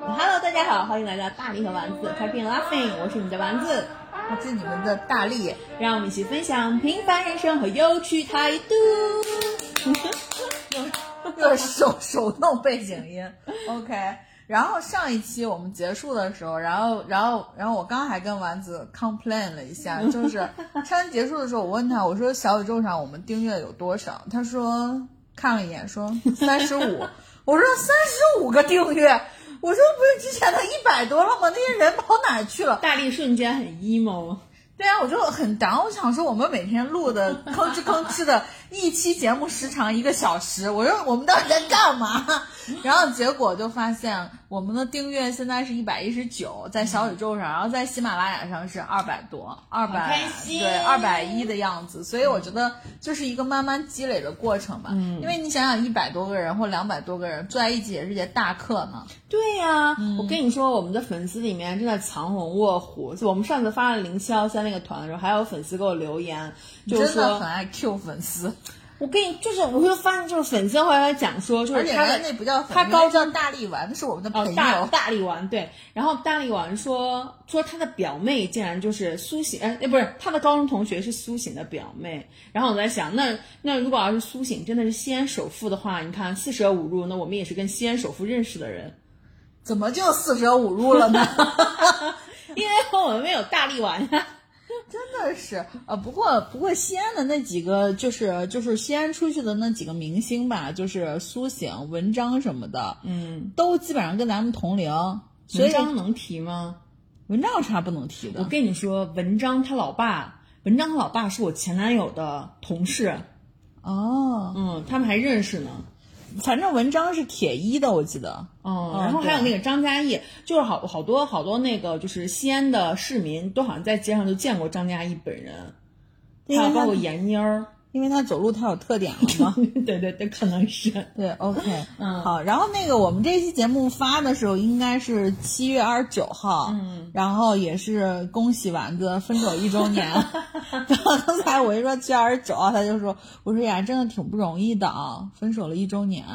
Hello，大家好，欢迎来到大力和丸子 Happy Laughing，我是你的丸子，我是你们的大力。让我们一起分享平凡人生和有趣态度。又是手手动背景音，OK。然后上一期我们结束的时候，然后然后然后我刚还跟丸子 complain 了一下，就是餐结束的时候，我问他，我说小宇宙上我们订阅有多少？他说看了一眼，说三十五。我说三十五个订阅，我说不是之前的一百多了吗？那些人跑哪儿去了？大力瞬间很 emo。对啊，我就很 down。我想说，我们每天录的吭哧吭哧的一期节目时长一个小时，我说我们到底在干嘛？然后结果就发现，我们的订阅现在是一百一十九，在小宇宙上，然后在喜马拉雅上是二百多，二百对二百一的样子。所以我觉得就是一个慢慢积累的过程吧。嗯，因为你想想，一百多个人或两百多个人坐在一起也是节大课呢。对呀，我跟你说，我们的粉丝里面真的藏龙卧虎。我们上次发了零七幺三那个团的时候，还有粉丝给我留言，就是说很爱 Q 粉丝。我跟你就是，我就发现就是粉丝后来讲说，就是他的那不叫他高叫大力丸，那是我们的朋友。大大力丸对，然后大力丸说说他的表妹竟然就是苏醒，哎不是他的高中同学是苏醒的表妹。然后我在想，那那如果要是苏醒真的是西安首富的话，你看四舍五入，那我们也是跟西安首富认识的人，怎么就四舍五入了呢？因为我们没有大力丸呀。真的是，呃，不过不过西安的那几个就是就是西安出去的那几个明星吧，就是苏醒、文章什么的，嗯，都基本上跟咱们同龄。文章能提吗？文章有啥不能提的？我跟你说，文章他老爸，文章他老爸是我前男友的同事。哦，嗯，他们还认识呢。反正文章是铁一的，我记得。嗯，然后还有那个张嘉译，就是好好多好多那个就是西安的市民都好像在街上就见过张嘉译本人，还有包括闫妮儿。因为他走路他有特点了 吗？对对对，可能是对。OK，嗯，好。然后那个我们这期节目发的时候应该是七月二十九号，嗯，然后也是恭喜丸子分手一周年。然后刚才我一说七月二十九号，他就说：“我说呀，真的挺不容易的啊，分手了一周年。”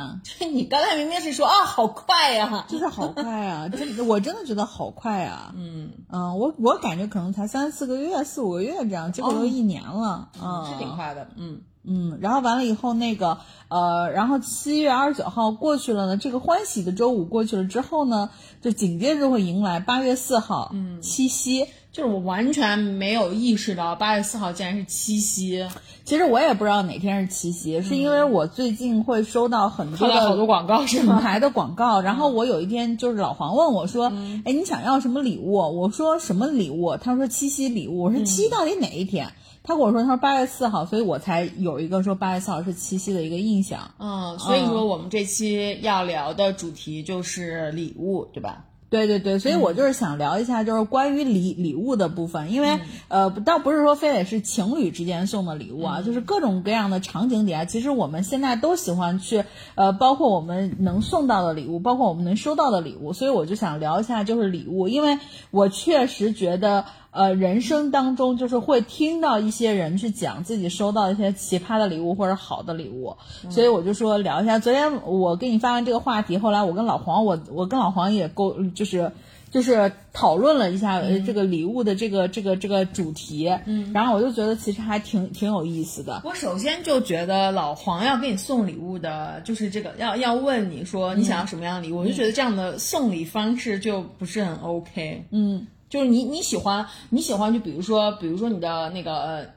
你刚才明明是说啊，好快呀，就是好快啊，真我真的觉得好快啊。嗯嗯，我我感觉可能才三四个月、四五个月这样，结果都一年了，嗯，是挺快的，嗯。嗯，然后完了以后，那个呃，然后七月二十九号过去了呢，这个欢喜的周五过去了之后呢，就紧接着会迎来八月四号，嗯，七夕，就是我完全没有意识到八月四号竟然是七夕。其实我也不知道哪天是七夕，是因为我最近会收到很多的好多广告，品牌的广告。然后我有一天就是老黄问我说：“哎，你想要什么礼物？”我说：“什么礼物？”他说：“七夕礼物。”我说：“七夕到底哪一天？”他跟我说，他说八月四号，所以我才有一个说八月四号是七夕的一个印象。嗯，所以说我们这期要聊的主题就是礼物，对吧？对对对，所以我就是想聊一下，就是关于礼礼物的部分，因为呃，倒不是说非得是情侣之间送的礼物啊，就是各种各样的场景底下，其实我们现在都喜欢去呃，包括我们能送到的礼物，包括我们能收到的礼物，所以我就想聊一下就是礼物，因为我确实觉得。呃，人生当中就是会听到一些人去讲自己收到一些奇葩的礼物或者好的礼物，所以我就说聊一下。昨天我给你发完这个话题，后来我跟老黄，我我跟老黄也沟，就是就是讨论了一下这个礼物的这个这个这个主题，嗯，然后我就觉得其实还挺挺有意思的。我首先就觉得老黄要给你送礼物的，就是这个要要问你说你想要什么样的礼物，我就觉得这样的送礼方式就不是很 OK，嗯。就是你你喜欢你喜欢就比如说比如说你的那个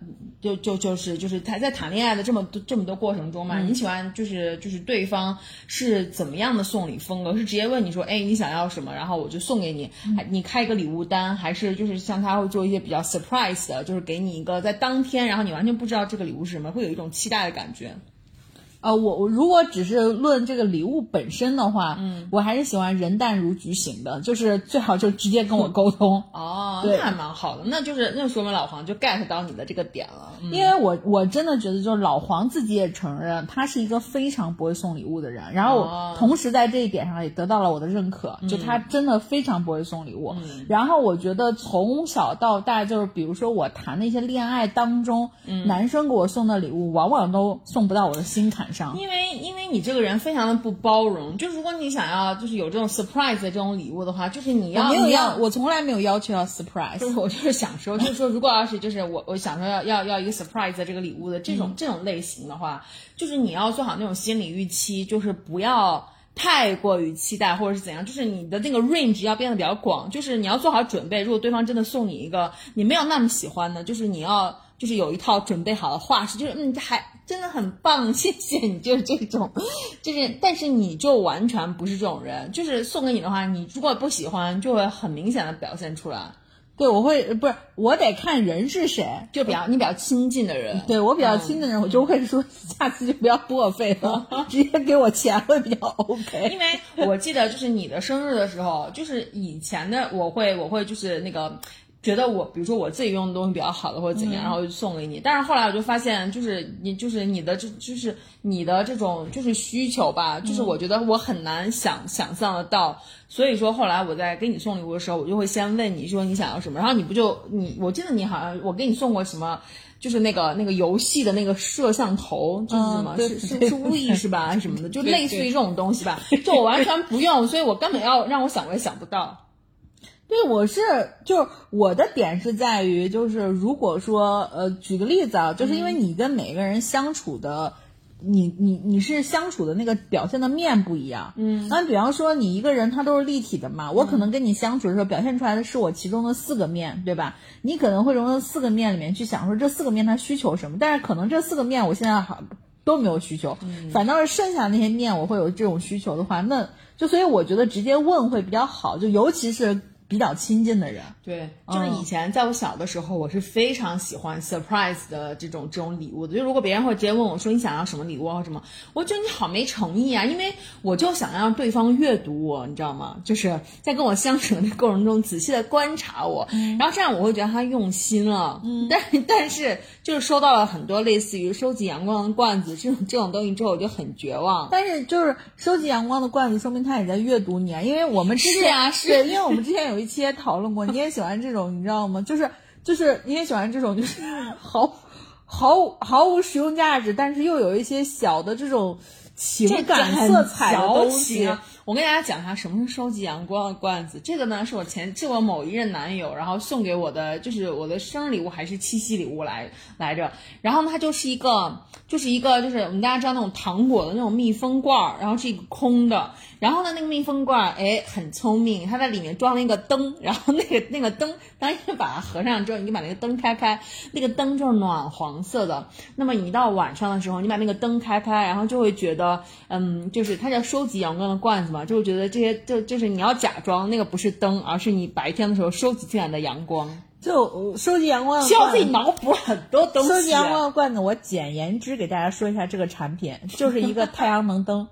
就就就是就是他在谈恋爱的这么多这么多过程中嘛，你喜欢就是就是对方是怎么样的送礼风格？是直接问你说，哎，你想要什么，然后我就送给你，还你开一个礼物单，还是就是像他会做一些比较 surprise 的，就是给你一个在当天，然后你完全不知道这个礼物是什么，会有一种期待的感觉。呃，我我如果只是论这个礼物本身的话，嗯，我还是喜欢人淡如菊型的，就是最好就直接跟我沟通。哦，那还蛮好的，那就是那说明老黄就 get 到你的这个点了。因为我我真的觉得，就是老黄自己也承认，他是一个非常不会送礼物的人，然后同时在这一点上也得到了我的认可，就他真的非常不会送礼物。然后我觉得从小到大，就是比如说我谈那些恋爱当中，男生给我送的礼物，往往都送不到我的心坎。上。因为因为你这个人非常的不包容，就如果你想要就是有这种 surprise 的这种礼物的话，就是你要要，我从来没有要求要 surprise 就。是 我就是想说，就是说，如果要是就是我我想说要要要一个 surprise 的这个礼物的这种、这种类型的话，就是你要做好那种心理预期，就是不要太过于期待或者是怎样，就是你的那个 range 要变得比较广，就是你要做好准备。如果对方真的送你一个你没有那么喜欢的，就是你要就是有一套准备好的话术，就是嗯还真的很棒，谢谢你，就是这种，就是但是你就完全不是这种人，就是送给你的话，你如果不喜欢，就会很明显的表现出来。对，我会不是我得看人是谁。就比较你比较亲近的人，对我比较亲的人，我就会说下次就不要拨我费了，直接给我钱会比较 OK。因为我记得就是你的生日的时候，就是以前的我会我会就是那个。觉得我，比如说我自己用的东西比较好的或者怎样，然后就送给你。但是后来我就发现，就是你就是你的这就是你的这种就是需求吧，就是我觉得我很难想想象得到。所以说后来我在给你送礼物的时候，我就会先问你说你想要什么，然后你不就你我记得你好像我给你送过什么。就是那个那个游戏的那个摄像头，就是什么、嗯对是是对是 We 是吧？什么的，就 类似于这种东西吧。就我完全不用，所以我根本要让我想我也想不到。对，我是就是我的点是在于，就是如果说呃，举个例子啊，就是因为你跟每个人相处的。你你你是相处的那个表现的面不一样，嗯，那比方说你一个人他都是立体的嘛，我可能跟你相处的时候表现出来的是我其中的四个面，对吧？你可能会融到四个面里面去想说这四个面他需求什么，但是可能这四个面我现在好都没有需求，反倒是剩下那些面我会有这种需求的话，那就所以我觉得直接问会比较好，就尤其是比较亲近的人，对，就是以前在我小的时候，我是非常喜欢 surprise 的这种这种礼物的。就如果别人会直接问我说你想要什么礼物啊什么，我觉得你好没诚意啊，因为我就想让对方阅读我，你知道吗？就是在跟我相处的过程中仔细的观察我，然后这样我会觉得他用心了。嗯，但但是就是收到了很多类似于收集阳光的罐子这种这种东西之后，我就很绝望。但是就是收集阳光的罐子，说明他也在阅读你啊，因为我们之前是啊是对，因为我们之前有一期也讨论过，你也喜欢这种，你知道吗？就是就是你也喜欢这种，就是毫毫无毫无实用价值，但是又有一些小的这种情感色彩的东西。啊。我跟大家讲一下什么是收集阳光的罐子。这个呢，是我前是我某一任男友，然后送给我的，就是我的生日礼物还是七夕礼物来来着。然后呢，它就是一个，就是一个，就是我们大家知道那种糖果的那种密封罐，然后是一个空的。然后呢，那个密封罐，哎，很聪明，它在里面装了一个灯，然后那个那个灯，当你把它合上之后，你就把那个灯开开，那个灯就是暖黄色的。那么你到晚上的时候，你把那个灯开开，然后就会觉得，嗯，就是它叫收集阳光的罐子嘛，就我觉得这些就就是你要假装那个不是灯，而是你白天的时候收集进来的阳光，就呃收集阳光的需要自己脑补很多东西。啊收集阳光的罐子，我简言之给大家说一下这个产品，就是一个 太阳能灯。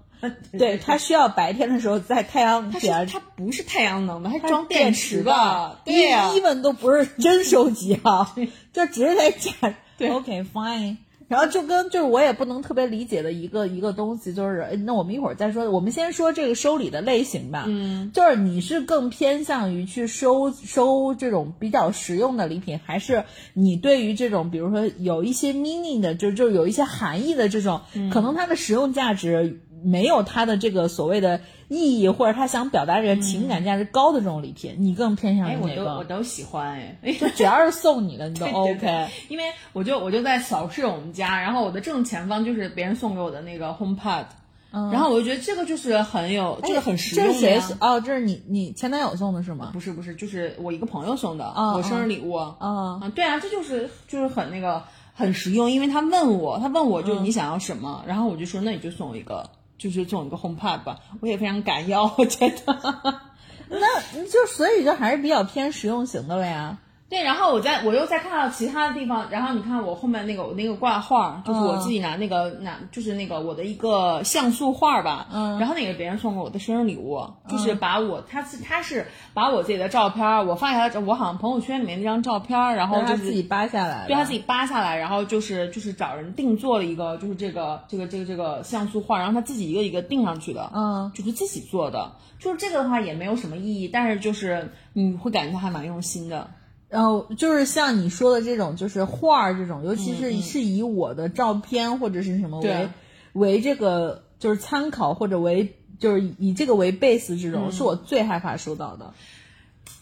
对，它需要白天的时候在太阳底下它不是太阳能的，它装电池吧，对呀、一本都不是真收集啊，就只是在假。对 OK fine。然后就跟就是我也不能特别理解的一个一个东西，就是哎那我们一会儿再说。我们先说这个收礼的类型吧。嗯，就是你是更偏向于去收收这种比较实用的礼品，还是你对于这种比如说有一些 meaning 的，就就有一些含义的这种，嗯可能它的实用价值没有他的这个所谓的意义，或者他想表达这个情感价值高的这种礼品，你更偏向于哪个？都我都喜欢哎。就只要是送你的，你都 对对 OK。对因为我就我就在扫视我们家，然后我的正前方就是别人送给我的那个 HomePod，、然后我就觉得这个就是很有，这个很实用这是谁。送？哦，这是你你前男友送的是吗？不是不是，就是我一个朋友送的，哦我生日礼物。哦啊，对啊，这就是就是很那个很实用，因为他问我，他问我就是嗯你想要什么，然后我就说那你就送我一个，就是这种一个 HomePod 吧，我也非常敢要，我觉得。那就所以就还是比较偏实用型的了呀。对，然后我在我又再看到其他的地方，然后你看我后面那个我那个挂画，就是我自己拿那个、拿，就是那个我的一个像素画吧，嗯，然后那个别人送给我的生日礼物，就是把我他是他是把我自己的照片儿，我发给他，我好像朋友圈里面那张照片儿，然后就是他自己扒下来，对他自己扒下来，然后就是就是找人定做了一个，就是这个这个这个这个像素画，然后他自己一个一个定上去的，嗯，就是自己做的，就是这个的话也没有什么意义，但是就是你会感觉他还蛮用心的。然后就是像你说的这种，就是画儿这种，尤其是嗯。是以我的照片或者是什么为、对为这个就是参考或者为就是以这个为 base 这种，是我最害怕收到的。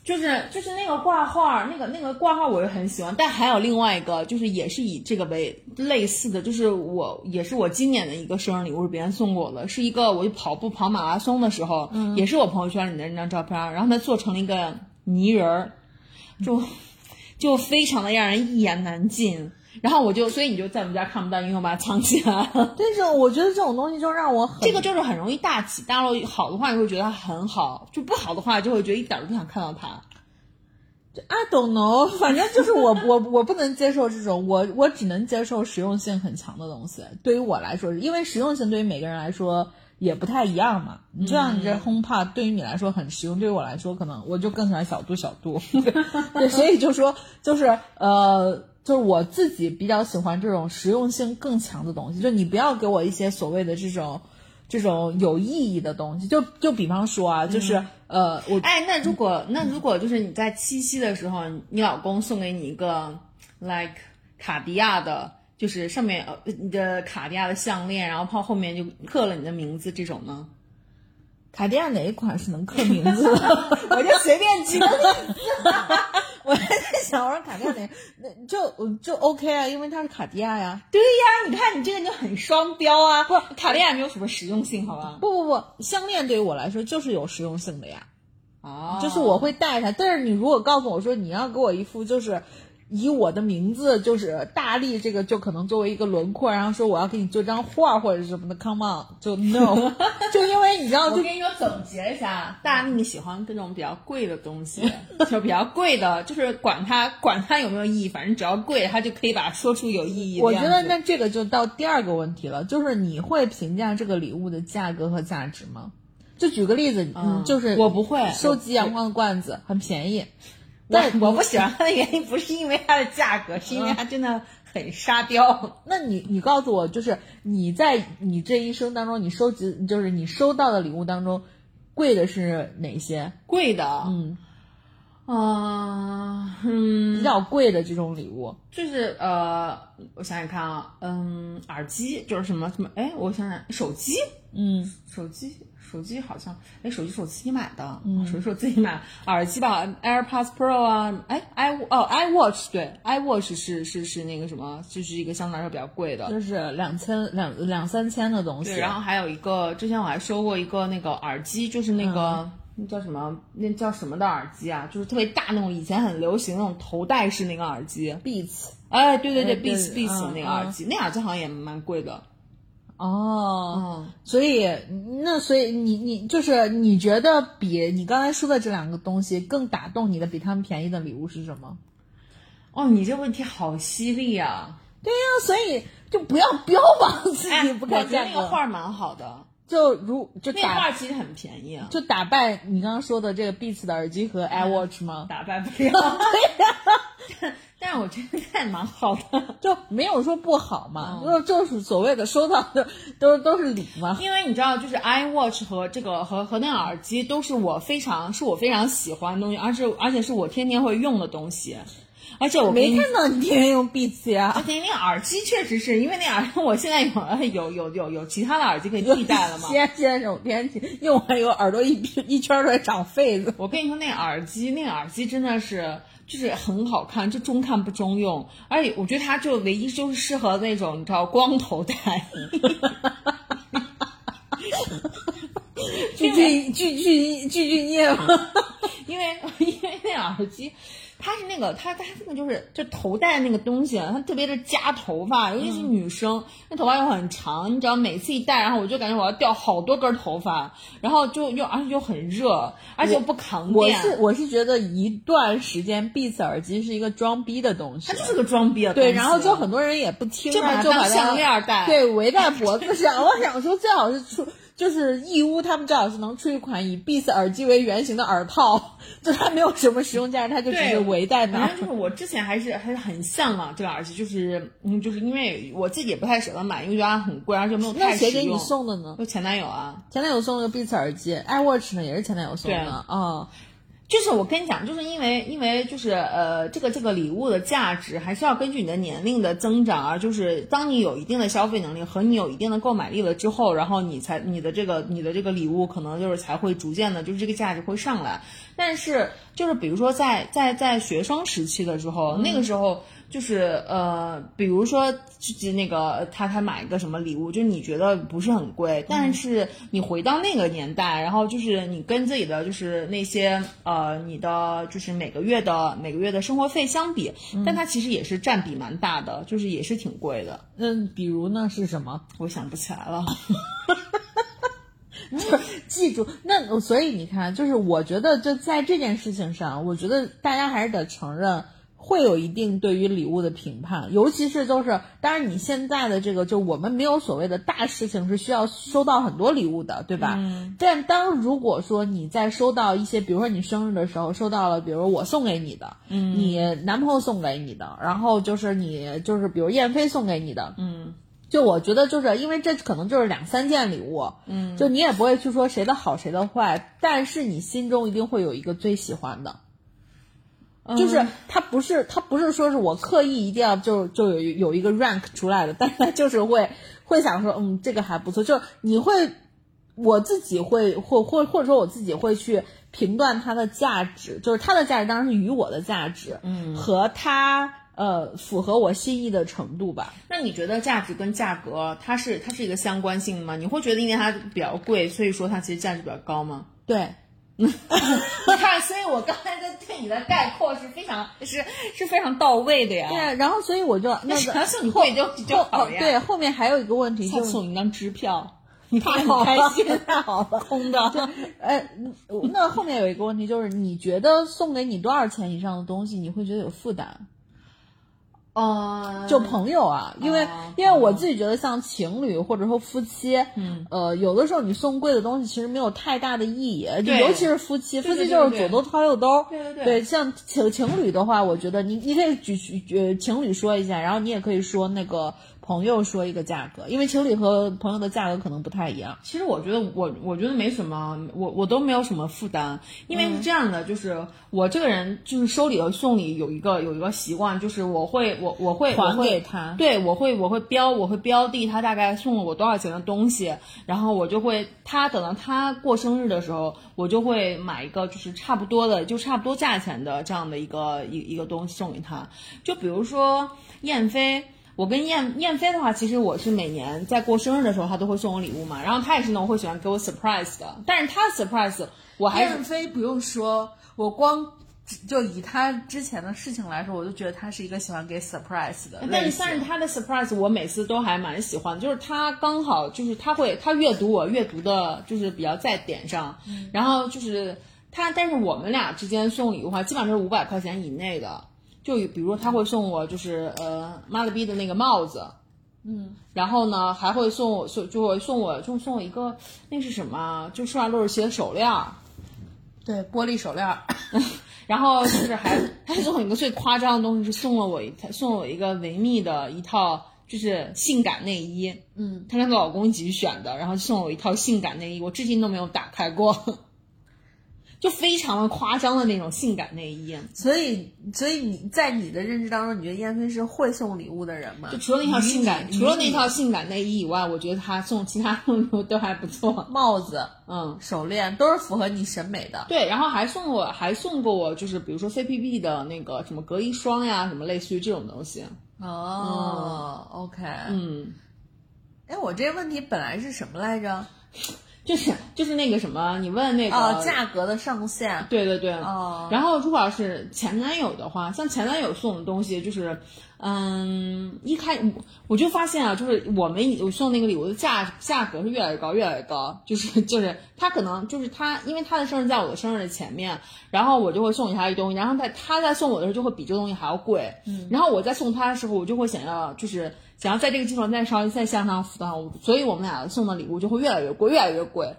就是就是那个挂画，那个那个挂画我也很喜欢，但还有另外一个，就是也是以这个为类似的，就是我也是我今年的一个生日礼物，是别人送给我的，是一个我就跑步跑马拉松的时候，也是我朋友圈里的那张照片，然后他做成了一个泥人儿，就就非常的让人一言难尽。然后我就，所以你就在我们家看不到，因为我把它藏起来了。但是我觉得这种东西就让我很这个就是很容易大起大落，好的话你会觉得它很好，就不好的话就会觉得一点儿都不想看到它。I don't know，反正就是我我我不能接受这种，我我只能接受实用性很强的东西。对于我来说，因为实用性对于每个人来说也不太一样嘛。你就像你这 HomePod 对于你来说很实用，对于我来说可能我就更喜欢小度小度。对，所以就说就是呃。就是我自己比较喜欢这种实用性更强的东西，就你不要给我一些所谓的这种这种有意义的东西，就就比方说啊，就是、呃，我哎，那如果那如果就是你在七夕的时候，你老公送给你一个 like 卡地亚的，就是上面呃你的卡地亚的项链，然后泡后面就刻了你的名字，这种呢？卡地亚哪一款是能刻名字的？我就随便举个例子。我还在想，我说卡地亚哪那就就 OK 啊，因为它是卡地亚呀。对呀，你看你这个就很双标啊！不，卡地亚没有什么实用性，好吧？不不不，项链对于我来说就是有实用性的呀。哦，就是我会戴它，但是你如果告诉我说你要给我一副就是以我的名字就是大力这个就可能作为一个轮廓，然后说我要给你做张画或者什么的，come on，就 no，就因为你知道就我跟你说，总结一下，大力喜欢这种比较贵的东西，就比较贵的，就是管它管它有没有意义，反正只要贵，他就可以把它说出有意义我。觉得那这个就到第二个问题了，就是你会评价这个礼物的价格和价值吗？就举个例子，嗯，就是我不会收集阳光的罐子很便宜，但但我不喜欢它 的原因不是因为它的价格，是因为它真的很沙雕。那你你告诉我，就是你在你这一生当中，你收集就是你收到的礼物当中，贵的是哪些？贵的，嗯，啊，嗯，比较贵的这种礼物，就是呃，我想想看啊，嗯，耳机就是什么什么，哎，我想想，手机，嗯，手机，手机好像，哎，手机是我自己买的，嗯，手机是我自己买，耳机吧，AirPods Pro 啊，哎，i 哦，iWatch 对，iWatch 是是是那个什么，就是一个相对来说比较贵的，就是两千两两三千的东西。对，然后还有一个，之前我还收过一个那个耳机，就是那个、那叫什么，那叫什么的耳机啊？就是特别大那种，以前很流行那种头戴式那个耳机。Beats 哎，对对对，Beats Beats 嗯那个耳机，那耳机好像也蛮贵的。哦，嗯，所以那所以你你就是你觉得比你刚才说的这两个东西更打动你的，比他们便宜的礼物是什么？哦，你这问题好犀利啊！对呀、所以就不要标榜自哎，己不我觉得看价格，那个画儿蛮好的，就如就那画儿其实很便宜啊，就打败你刚刚说的这个 Beats 的耳机和 iWatch 吗？打败不了。但是我觉得那也蛮好的。就没有说不好嘛，嗯就就是所谓的收到的都都是礼嘛。因为你知道，就是 iWatch 和这个和和那个耳机都是我非常是我非常喜欢的东西，而且而且是我天天会用的东西。而且我没看到你天天用 Beats 呀而，且那耳机确实是因为那耳机，我现在有有有有有其他的耳机可以替代了嘛。西安先生天气用完以后耳朵一一圈儿都在长痱子。我跟你说，那耳机，那耳机真的是就是很好看，就中看不中用，而且我觉得它就唯一就是适合那种你知道光头戴。巨巨巨巨巨巨业吗？因为因为那耳机，它是那个它它那个就是就头戴那个东西，它特别的夹头发，尤其是女生，那头发又很长，你知道每次一戴，然后我就感觉我要掉好多根头发，然后就又而且又很热，而且又不扛电我电，是我是觉得一段时间 Beats 耳机是一个装逼的东西。它，就是个装逼的东西。对，然后就很多人也不听就把啊，就把它当项链戴，对围在脖子上。我想说，最好是出就是义乌他们最好是能出一款以 Beats 耳机为原型的耳套，就它没有什么实用价值，它就是围在那儿反正。就是我之前还是还是很向往这个耳机，就是嗯，就是因为我自己也不太舍得买，因为觉得它很贵，而且没有那太实用。谁给你送的呢？就前男友啊，前男友送了个 Beats 耳机，iWatch 呢也是前男友送的对啊。就是我跟你讲，就是因为因为就是呃，这个这个礼物的价值还是要根据你的年龄的增长啊，就是当你有一定的消费能力和你有一定的购买力了之后，然后你才你的这个你的这个礼物可能就是才会逐渐的，就是这个价值会上来。但是就是比如说在在在学生时期的时候，那个时候。就是呃，比如说，就是那个他他买一个什么礼物，就是你觉得不是很贵，但是你回到那个年代，然后就是你跟自己的就是那些呃你的就是每个月的每个月的生活费相比，但它其实也是占比蛮大的，就是也是挺贵的。嗯，比如呢是什么？我想不起来了。记住，那所以你看，就是我觉得就在这件事情上，我觉得大家还是得承认。会有一定对于礼物的评判，尤其是就是，当然你现在的这个，就我们没有所谓的大事情是需要收到很多礼物的，对吧？嗯但当如果说你在收到一些，比如说你生日的时候收到了，比如我送给你的，嗯，你男朋友送给你的，然后就是你就是比如燕飞送给你的，嗯，就我觉得就是因为这可能就是两三件礼物，嗯，就你也不会去说谁的好谁的坏，但是你心中一定会有一个最喜欢的。就是它不是它不是说是我刻意一定要就就有有一个 rank 出来的，但是它就是会会想说，嗯，这个还不错，就是你会我自己会或或或者说我自己会去评断它的价值，就是它的价值当然是与我的价值，嗯，和它呃符合我心意的程度吧。那你觉得价值跟价格它是它是一个相关性的吗？你会觉得因为它比较贵，所以说它其实价值比较高吗？对，你看，所以我刚才的对你的概括是非常是是非常到位的呀。对啊，然后所以我就那送你贵就就后好呀。哦对，后面还有一个问题就送你张支票，你太很好了开好了。空的。呃，那后面有一个问题就是，你觉得送给你多少钱以上的东西，你会觉得有负担？呃，就朋友啊，因为、哦因为我自己觉得像情侣或者说夫妻，嗯，呃，有的时候你送贵的东西其实没有太大的意义，就对尤其是夫妻，夫妻就是左兜掏右兜，对对对。对，像情情侣的话，我觉得你你可以举举呃情侣说一下，然后你也可以说那个朋友说一个价格，因为情侣和朋友的价格可能不太一样。其实我觉得我我觉得没什么，我我都没有什么负担，因为是这样的，就是我这个人就是收礼和送礼有一个有一个习惯，就是我会我我会还给他对我会我会标我会标定他大概送了我多少钱的东西，然后我就会他等到他过生日的时候，我就会买一个就是差不多的就差不多价钱的这样的一个一一个东西送给他，就比如说燕飞。我跟燕燕飞的话，其实我是每年在过生日的时候，他都会送我礼物嘛。然后他也是那种会喜欢给我 surprise 的，但是他 surprise 我还是燕飞不用说，我光就以他之前的事情来说，我就觉得他是一个喜欢给 surprise 的但是。但是他的 surprise 我每次都还蛮喜欢，就是他刚好就是他会他阅读我阅读的，就是比较在点上，然后就是他，但是我们俩之间送礼物的话，基本上都是五百块钱以内的。就比如说他会送我就是呃妈了逼的那个帽子，嗯，然后呢还会送我送就会送我就送我一个那是什么啊？就顺耳露鞋手链儿。对玻璃手链儿，然后就是还还送我一个最夸张的东西，是送了我一他送了我一个维密的一套就是性感内衣，嗯，她跟她老公一起去选的，然后送了我一套性感内衣，我至今都没有打开过，就非常的夸张的那种性感内衣。所以所以你在你的认知当中，你觉得燕飞是会送礼物的人吗？就除了那套性感，除了那套性感内衣以外，我觉得他送其他礼物 都还不错。帽子、嗯，手链都是符合你审美的。对，然后还送我，还送过我，就是比如说 CPB 的那个什么隔离霜呀，什么类似于这种东西。哦、o k 嗯，哎，我这个问题本来是什么来着？就是就是那个什么，你问那个、哦，价格的上限。对对对，哦。然后如果要是前男友的话，像前男友送的东西，就是，嗯，一开我我就发现啊，就是我们我送那个礼物的价价格是越来越高，越来越高，就是就是他可能就是他，因为他的生日在我的生日的前面，然后我就会送给他一东西，然后在他在送我的时候就会比这个东西还要贵，嗯，然后我在送他的时候，我就会想要就是想要在这个基础上再稍微再向上浮动，所以我们俩送的礼物就会越来越贵，越来越贵。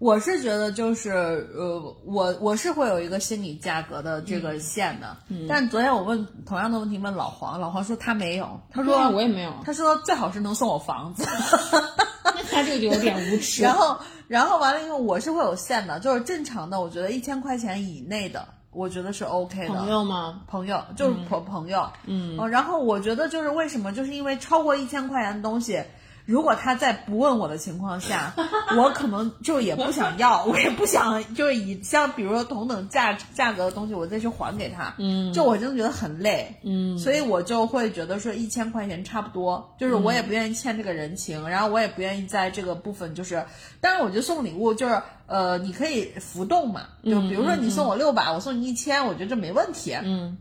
我是觉得就是呃，我我是会有一个心理价格的这个线的，但昨天我问同样的问题问老黄，老黄说他没有，他说、啊我也没有他说最好是能送我房子。那他这个就有点无耻。然后，然后完了以后，我是会有限的，就是正常的，我觉得一千块钱以内的，我觉得是 OK 的。朋友吗？朋友就是朋朋友，嗯、然后我觉得就是为什么，就是因为超过一千块钱的东西，如果他在不问我的情况下，我可能就也不想要，我也不想就是以像比如说同等价价格的东西，我再去还给他，嗯，就我真的觉得很累，嗯，所以我就会觉得说一千块钱差不多，就是我也不愿意欠这个人情，然后我也不愿意在这个部分就是，当然我觉得送礼物就是呃你可以浮动嘛，就比如说你送我六百，我送你一千，我觉得这没问题，嗯。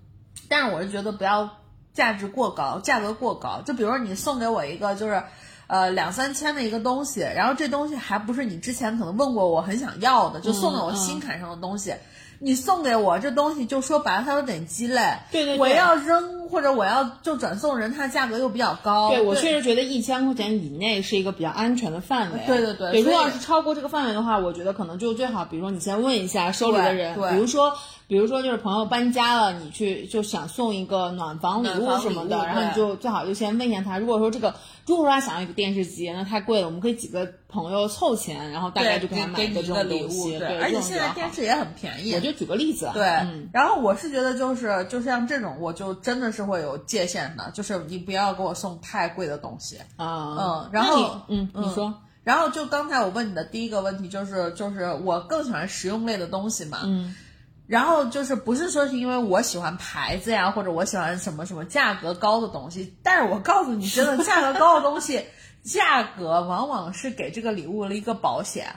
但是我是觉得不要价值过高，价格过高。就比如说你送给我一个就是，呃两三千的一个东西，然后这东西还不是你之前可能问过我很想要的，就送给我心坎上的东西。你送给我这东西，就说白了，它有点鸡肋。对对对我要扔或者我要就转送人，它价格又比较高。对我确实觉得一千块钱以内是一个比较安全的范围。对对对对，如果要是超过这个范围的话，我觉得可能就最好，比如说你先问一下收礼的人，比如说。比如说，就是朋友搬家了，你去就想送一个暖房礼物什么的，然后你就最好就先问一下他。如果说这个，如果说他想要一个电视机，那太贵了，我们可以几个朋友凑钱，然后大概就给他买一个这种礼物，东西。对，而且现在电视也很便宜。我就举个例子，对，嗯然后我是觉得就是就像这种，我就真的是会有界限的，就是你不要给我送太贵的东西。啊，嗯然后嗯，你说，然后就刚才我问你的第一个问题就是就是我更喜欢实用类的东西嘛，嗯，然后就是不是说是因为我喜欢牌子呀，或者我喜欢什么什么价格高的东西，但是我告诉你，真的价格高的东西，价格往往是给这个礼物了一个保险，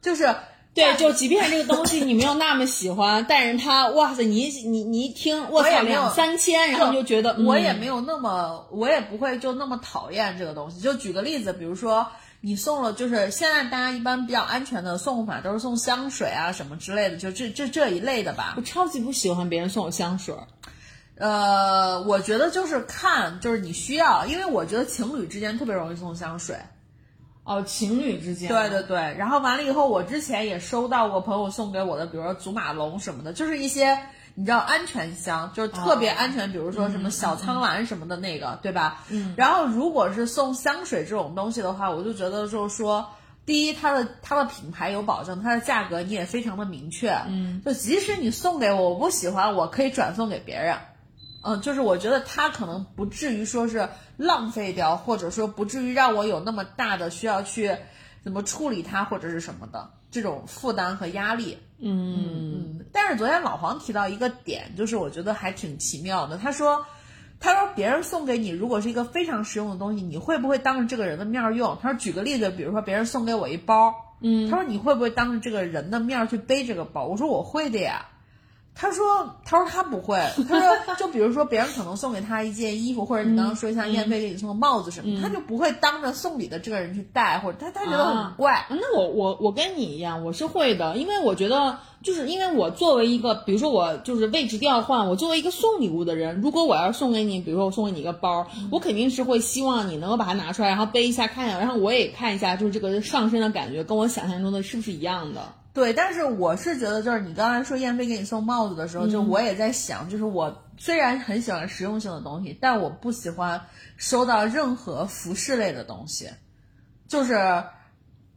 就是对，就即便这个东西你没有那么喜欢，但是它哇塞，你你你一听，我操，我也没有两三千，然后你就觉得嗯我也没有那么，我也不会就那么讨厌这个东西。就举个例子，比如说你送了，就是现在大家一般比较安全的送法都是送香水啊什么之类的，就这这这一类的吧我。超级不喜欢别人送我香水儿。呃，我觉得就是看，就是你需要，因为我觉得情侣之间特别容易送香水。哦，情侣之间，对对对，然后完了以后，我之前也收到过朋友送给我的，比如说祖马龙什么的，就是一些你知道安全箱，就是特别安全，比如说什么小苍兰什么的那个，对吧？嗯。然后如果是送香水这种东西的话，我就觉得就是说。第一，它的它的品牌有保证，它的价格你也非常的明确，嗯，就即使你送给我，我不喜欢，我可以转送给别人，嗯，就是我觉得它可能不至于说是浪费掉，或者说不至于让我有那么大的需要去怎么处理它或者是什么的这种负担和压力。嗯，嗯，但是昨天老黄提到一个点，就是我觉得还挺奇妙的。他说，他说别人送给你如果是一个非常实用的东西，你会不会当着这个人的面儿用？他说举个例子，比如说别人送给我一包，嗯，他说你会不会当着这个人的面儿去背这个包？我说我会的呀。他说：“他说他不会。他说，就比如说别人可能送给他一件衣服，或者你刚刚说像燕飞给你送的帽子什么，他就不会当着送礼的这个人去戴，或者他他觉得很怪。啊那我我我跟你一样，我是会的，因为我觉得就是因为我作为一个，比如说我就是位置调换，我作为一个送礼物的人，如果我要是送给你，比如说我送给你一个包，我肯定是会希望你能够把它拿出来，然后背一下看一下，然后我也看一下，就是这个上身的感觉跟我想象中的是不是一样的。对，但是我是觉得，就是你刚才说燕飞给你送帽子的时候，就我也在想，就是我虽然很喜欢实用性的东西，但我不喜欢收到任何服饰类的东西，就是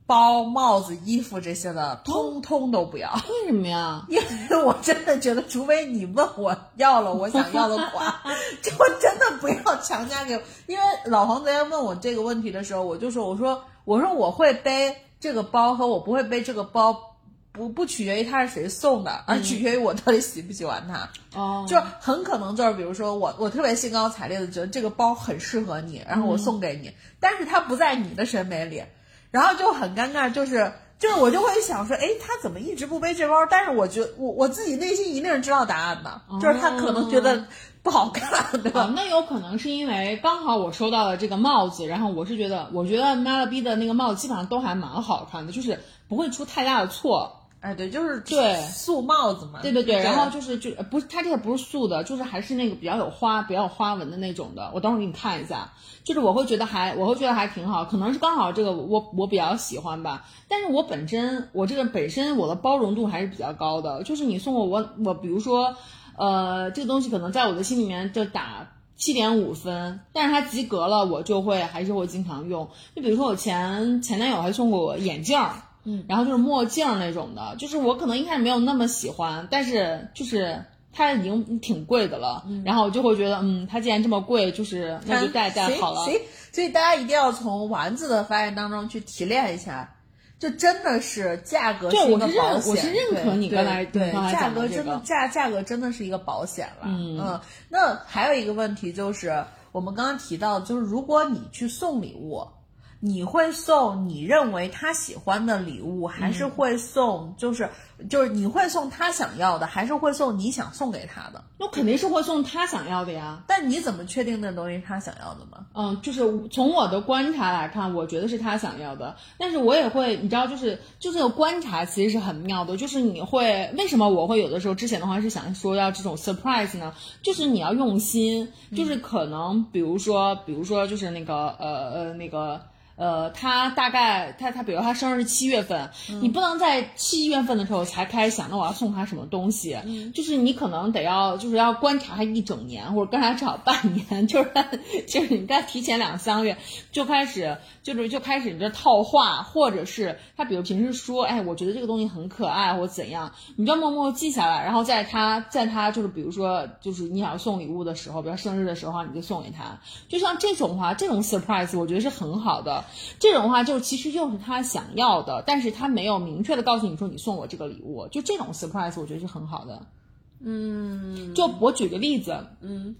包、帽子、衣服这些的，通通都不要。为什么呀？因为我真的觉得，除非你问我要了我想要的款，就真的不要强加给我。因为老黄昨天问我这个问题的时候，我就说，我说，我说我会背这个包和我不会背这个包，不不取决于它是谁送的，而取决于我到底喜不喜欢它。哦，就很可能就是，比如说我我特别兴高采烈的觉得这个包很适合你，然后我送给你，但是它不在你的审美里，然后就很尴尬，就是就是我就会想说，哎，他怎么一直不背这包？但是我觉我我自己内心一定是知道答案的，就是他可能觉得不好看，对吧？啊，那有可能是因为刚好我收到了这个帽子，然后我是觉得，我觉得 m a l b 的那个帽子基本上都还蛮好看的，就是不会出太大的错。哎，对，就是对素帽子嘛，对对对，然后就是就呃不是它这个不是素的，就是还是那个比较有花、比较有花纹的那种的。我等会儿给你看一下，就是我会觉得还我会觉得还挺好，可能是刚好这个我我比较喜欢吧。但是我本身我这个本身我的包容度还是比较高的，就是你送我我我比如说呃这个东西可能在我的心里面就打。七点五分，但是它及格了，我就会还是会经常用。就比如说我前前男友还送过我眼镜儿，嗯，然后就是墨镜儿那种的，就是我可能一开始没有那么喜欢，但是就是它已经挺贵的了，然后我就会觉得，嗯，它既然这么贵，就是那就戴戴好了。所以大家一定要从丸子的发言当中去提炼一下，这真的是价格对是一个保险。我是认可你对刚才对你刚才价格真的个价价格真的是一个保险了。嗯那还有一个问题就是，我们刚刚提到，就是如果你去送礼物。你会送你认为他喜欢的礼物，还嗯是会送就是、就是你会送他想要的，还是会送你想送给他的？那肯定是会送他想要的呀。但你怎么确定那东西是他想要的吗？嗯，就是从我的观察来看，我觉得是他想要的，但是我也会，你知道，就是就这个观察其实是很妙的，就是你会为什么我会有的时候之前的话是想说要这种 surprise 呢？就是你要用心，就是可能比如说，比如说就是那个呃呃那个。呃，他大概他他，比如他生日是七月份，你不能在七月份的时候才开始想，那我要送他什么东西？就是你可能得要，就是要观察他一整年，或者观察至少半年，就是他就是你该提前两三个月就开始，就是就开始你这套话，或者是他比如平时说，哎，我觉得这个东西很可爱，或怎样，你就要默默记下来，然后在他在他就是比如说就是你想要送礼物的时候，比如生日的时候，你就送给他，就像这种话，这种 surprise 我觉得是很好的。这种话就是其实就是他想要的，但是他没有明确的告诉你说你送我这个礼物，就这种 surprise 我觉得是很好的。嗯，就我举个例子，嗯。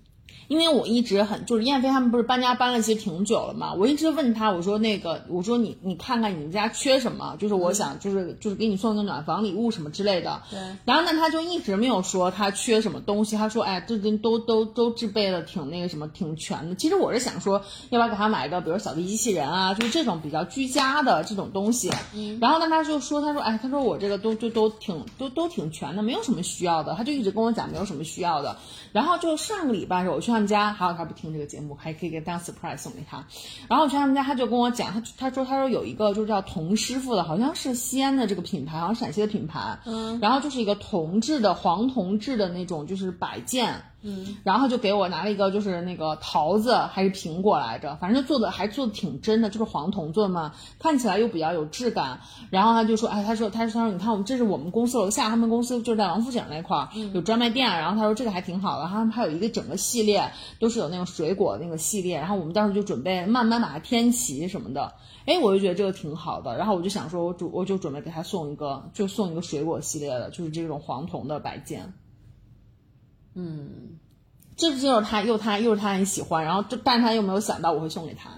因为我一直很就是燕飞他们不是搬家搬了其实挺久了嘛，我一直问他我说那个我说你你看看你们家缺什么，就是我想就是就是给你送一个暖房礼物什么之类的。对。然后呢他就一直没有说他缺什么东西，他说哎这这都都都制备的挺那个什么挺全的。其实我是想说要不要给他买一个比如扫地机器人啊，就是这种比较居家的这种东西。嗯。然后呢他就说他说哎他说我这个都就都挺都都挺全的，没有什么需要的，他就一直跟我讲没有什么需要的。然后就上个礼拜的时候我去他们家，还有他不听这个节目，还可以给当 surprise 送给他。然后我去他们家，他就跟我讲，他他说他说有一个就是叫童师傅的，好像是西安的这个品牌，好像陕西的品牌。嗯。然后就是一个铜制的黄铜制的那种就是摆件。嗯。然后就给我拿了一个就是那个桃子还是苹果来着，反正就做的还做的挺真的，就是黄铜做的嘛，看起来又比较有质感。然后他就说，哎，他说他说他说你看我们这是我们公司楼下，他们公司就是在王府井那块儿有专卖店，然后他说这个还挺好的，他们还有一个整个系列都是有那种水果那个系列，然后我们到时候就准备慢慢把它添齐什么的。哎，我就觉得这个挺好的，然后我就想说，我主我就准备给他送一个，就送一个水果系列的，就是这种黄铜的摆件。嗯，这不就是他又他又是他很喜欢，然后这但是他又没有想到我会送给他。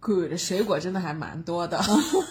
good 水果真的还蛮多的，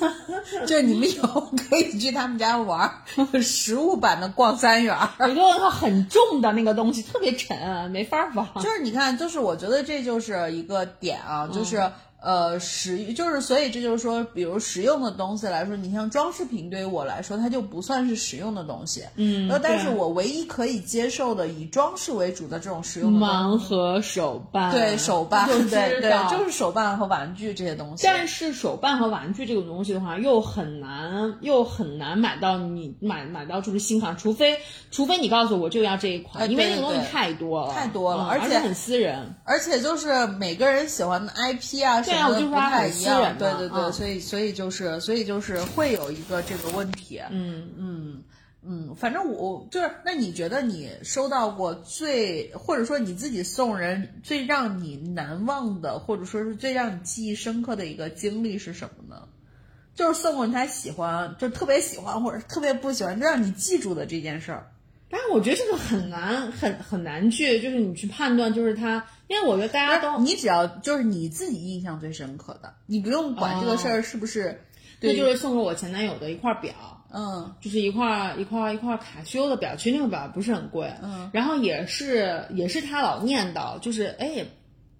就是你们以后可以去他们家玩儿，实物版的逛三元儿。有一个很重的那个东西，特别沉，没法玩。就是你看，就是我觉得这就是一个点啊，就是。呃，实就是，所以这就是说，比如实用的东西来说，你像装饰品，对于我来说，它就不算是实用的东西。嗯呃，但是我唯一可以接受的以装饰为主的这种实用的东盲，盒手办，对手办，就对对，就是手办和玩具这些东西。但是手办和玩具这种东西的话，又很难，又很难买到你买买到就是新款，除非除非你告诉我就要这一款，哎因为那个东西太多了，太多了嗯而且很私人。而且就是每个人喜欢的 IP 啊什对啊么的不我就说它太一样，很私人对对对，嗯所以所以就是所以就是会有一个这个问题，嗯嗯嗯，反正我就是，那你觉得你收到过最，或者说你自己送人最让你难忘的，或者说是最让你记忆深刻的一个经历是什么呢？就是送过你他喜欢，就特别喜欢或者特别不喜欢，让你记住的这件事儿。但是我觉得这个很难，很很难去，就是你去判断，就是他，因为我觉得大家都，你只要就是你自己印象最深刻的，你不用管这个事儿是不是，对，那就是送给我前男友的一块表，嗯。就是一块一块一块卡西欧的表，其实那个表不是很贵，嗯，然后也是也是他老念叨，就是哎，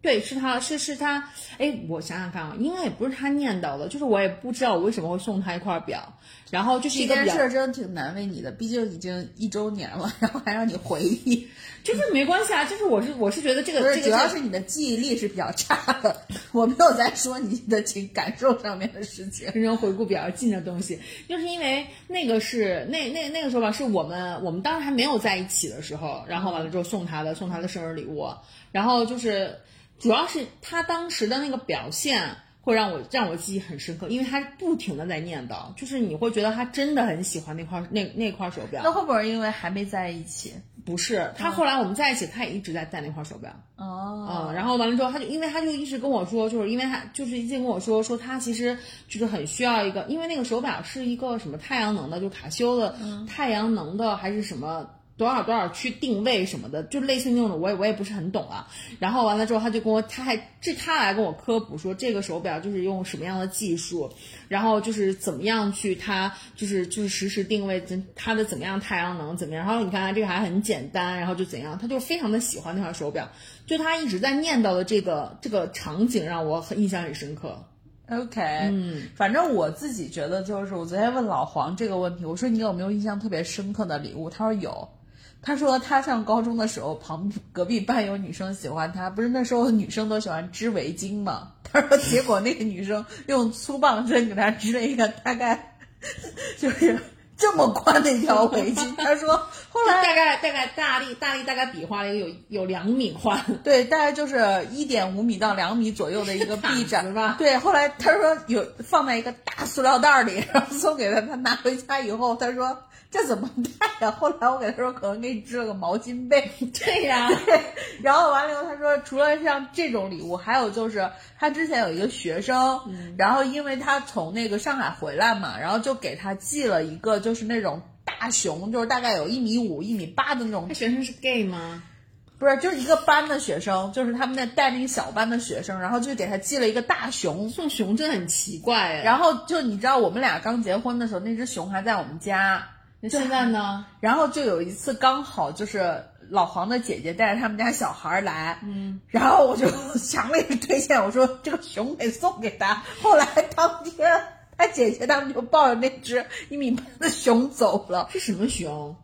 对，是他是是他，哎，我想想看啊，应该也不是他念叨的，就是我也不知道我为什么会送他一块表，然后就是一这件个表事儿真的挺难为你的，毕竟已经一周年了，然后还让你回忆，就是没关系啊，就是我是我是觉得这个，这个主要是你的记忆力是比较差的。我没有在说你的情感受上面的事情。人生回顾比较近的东西，就是因为那个是那那那个时候吧，是我们我们当时还没有在一起的时候，然后完了之后送他的送他的生日礼物，然后就是主要是他当时的那个表现。会让我让我记忆很深刻，因为他不停的在念叨，就是你会觉得他真的很喜欢那块那那块手表。那会不会因为还没在一起？不是，他后来我们在一起，他也一直在戴那块手表。哦嗯，然后完了之后，他就因为他就一直跟我说，就是因为他就是一直跟我说说他其实就是很需要一个，因为那个手表是一个什么太阳能的，就卡西欧的太阳能的还是什么。多少多少去定位什么的，就类似于那种，我也我也不是很懂啊。然后完了之后，他就跟我，他还这他来跟我科普说，这个手表就是用什么样的技术，然后就是怎么样去它就是就是实时定位它的怎么样太阳能怎么样。然后你看它这个还很简单，然后就怎样，他就非常的喜欢那块手表，就他一直在念叨的这个这个场景让我很印象很深刻。OK，嗯，反正我自己觉得，就是我昨天问老黄这个问题，我说你有没有印象特别深刻的礼物？他说有。他说他上高中的时候，旁隔壁班有女生喜欢他，不是那时候女生都喜欢织围巾嘛？他说结果那个女生用粗棒针给他织了一个大概 就是这么宽的一条围巾。他说后来大概大概大力大力大概比划了有有两米宽，对，大概就是一点五米到两米左右的一个臂展 吧对，后来他说有放在一个大塑料袋里，然后送给他，他拿回家以后，他说这怎么带呀？后来我给他说可能给你织了个毛巾被。对呀、对，然后完了以后，他说除了像这种礼物，还有就是他之前有一个学生，然后因为他从那个上海回来嘛，然后就给他寄了一个就是那种大熊，就是大概有一米五、一米八的那种他学生是 gay 吗？不是，就是一个班的学生，就是他们那带那个小班的学生，然后就给他寄了一个大熊，送熊真的很奇怪哎。然后就你知道我们俩刚结婚的时候，那只熊还在我们家，那现在呢？然后就有一次刚好就是老黄的姐姐带着他们家小孩来，嗯，然后我就 强烈推荐我说这个熊得送给他。后来当天他姐姐他们就抱着那只一米八的熊走了，是什么熊？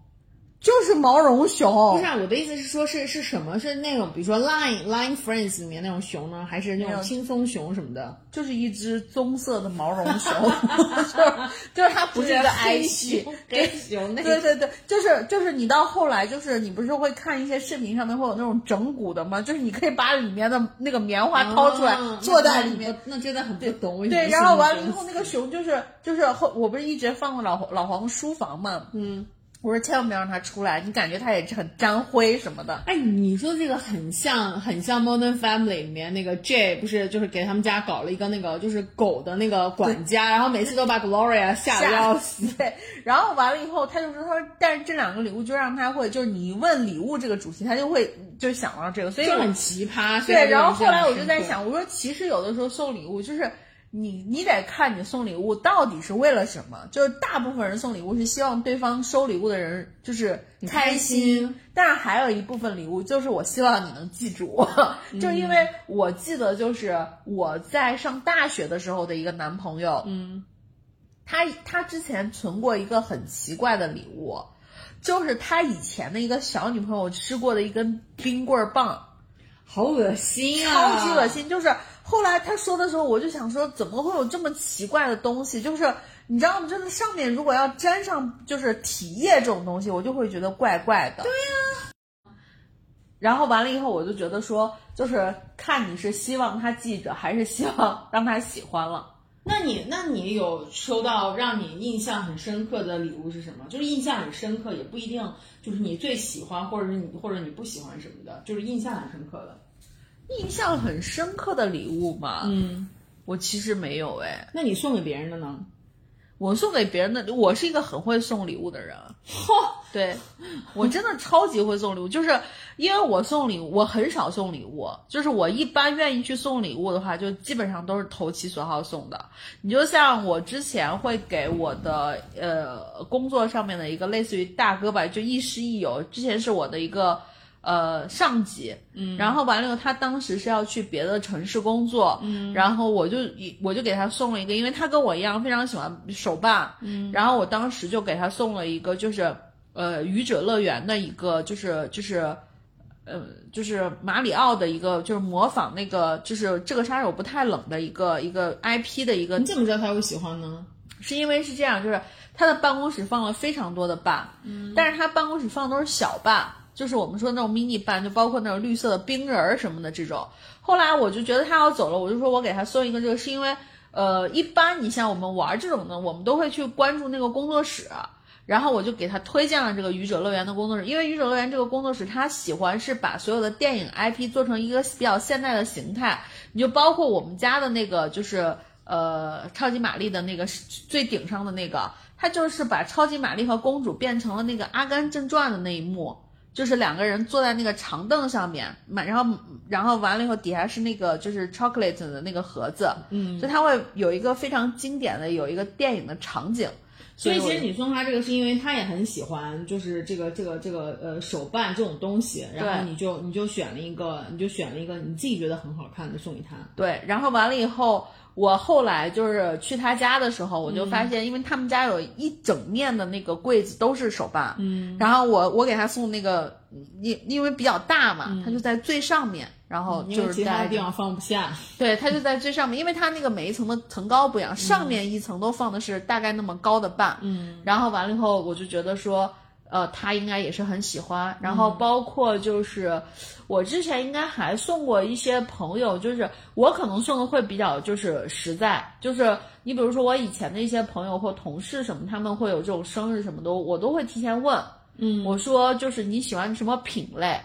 就是毛绒熊，不是、啊，我的意思是说，是是什么？是那种比如说 Line Line Friends 里面那种熊呢，还是那种轻松熊什么的？就是一只棕色的毛绒熊，就是就是它不是一个挨系，黑熊那对对对，就是就是你到后来就是你不是会看一些视频上面会有那种整蛊的吗？就是你可以把里面的那个棉花掏出来、哦坐在里面。那，真的很不懂。对，然后完了这个以后，那个熊就是就是后，我不是一直放在老老黄书房嘛，嗯，我说千万不要让他出来，你感觉他也是很沾灰什么的。哎，你说这个很像很像 Modern Family 里面那个 Jay，不是就是给他们家搞了一个那个就是狗的那个管家，然后每次都把 Gloria 吓得要死。对，然后完了以后，他就说，他说，但是这两个礼物就让他会，就是你一问礼物这个主题，他就会就想到这个，所以就很奇葩。对，然后后来我就在想，我说其实有的时候送礼物就是你你得看你送礼物到底是为了什么，就是大部分人送礼物是希望对方收礼物的人就是开开心但是还有一部分礼物就是我希望你能记住我，就因为我记得就是我在上大学的时候的一个男朋友，嗯，他他之前存过一个很奇怪的礼物，就是他以前的一个小女朋友吃过的一根冰棍儿棒。好恶心啊，超级恶。心。就是后来他说的时候，我就想说，怎么会有这么奇怪的东西？就是你知道吗？就是上面如果要沾上就是体液这种东西，我就会觉得怪怪的。对呀、然后完了以后，我就觉得说，就是看你是希望他记着，还是希望让他喜欢了。那你那你有收到让你印象很深刻的礼物是什么？就是印象很深刻，也不一定就是你最喜欢，或者是你或者你不喜欢什么的，就是印象很深刻的。印象很深刻的礼物嘛，嗯，我其实没有哎。那你送给别人的呢？我送给别人的，我是一个很会送礼物的人。对，我真的超级会送礼物，就是因为我送礼物，我很少送礼物，就是我一般愿意去送礼物的话，就基本上都是投其所好送的。你就像我之前会给我的呃工作上面的一个类似于大哥吧，就亦师亦友，之前是我的一个呃上级，嗯，然后完了以后，他当时是要去别的城市工作，嗯，然后我就我就给他送了一个，因为他跟我一样非常喜欢手办，嗯，然后我当时就给他送了一个，就是呃愚者乐园的一个，就是就是。呃，就是马里奥的一个，就是模仿那个，就是这个杀手不太冷的一个一个 IP 的一个你怎么知道他会喜欢呢？是因为是这样，就是他的办公室放了非常多的伴，嗯，但是他办公室放的都是小伴，就是我们说那种 mini 伴，就包括那种绿色的冰人儿什么的这种。后来我就觉得他要走了，我就说我给他送一个这个，是因为呃，一般你像我们玩这种的，我们都会去关注那个工作室。然后我就给他推荐了这个愚者乐园的工作室，因为愚者乐园这个工作室他喜欢是把所有的电影 IP 做成一个比较现代的形态，你就包括我们家的那个就是呃超级玛丽的那个最顶上的那个，他就是把超级玛丽和公主变成了那个《阿甘正传》的那一幕，就是两个人坐在那个长凳上面，满然后然后完了以后底下是那个就是 chocolate 的那个盒子，嗯，就它会有一个非常经典的有一个电影的场景。所以其实你送他这个是因为他也很喜欢，就是这个这个这个呃手办这种东西，然后你就你就选了一个，你就选了一个你自己觉得很好看的送给他。对，然后完了以后，我后来就是去他家的时候，我就发现，因为他们家有一整面的那个柜子都是手办，嗯，然后我我给他送那个，因因为比较大嘛，他就在最上面。然后就是其他地方放不下，对，它就在最上面，因为它那个每一层的层高不一样，上面一层都放的是大概那么高的半，嗯，然后完了以后，我就觉得说，呃，他应该也是很喜欢，然后包括就是我之前应该还送过一些朋友，就是我可能送的会比较就是实在，就是你比如说我以前的一些朋友或同事什么，他们会有这种生日什么的，我都会提前问，嗯，我说就是你喜欢什么品类。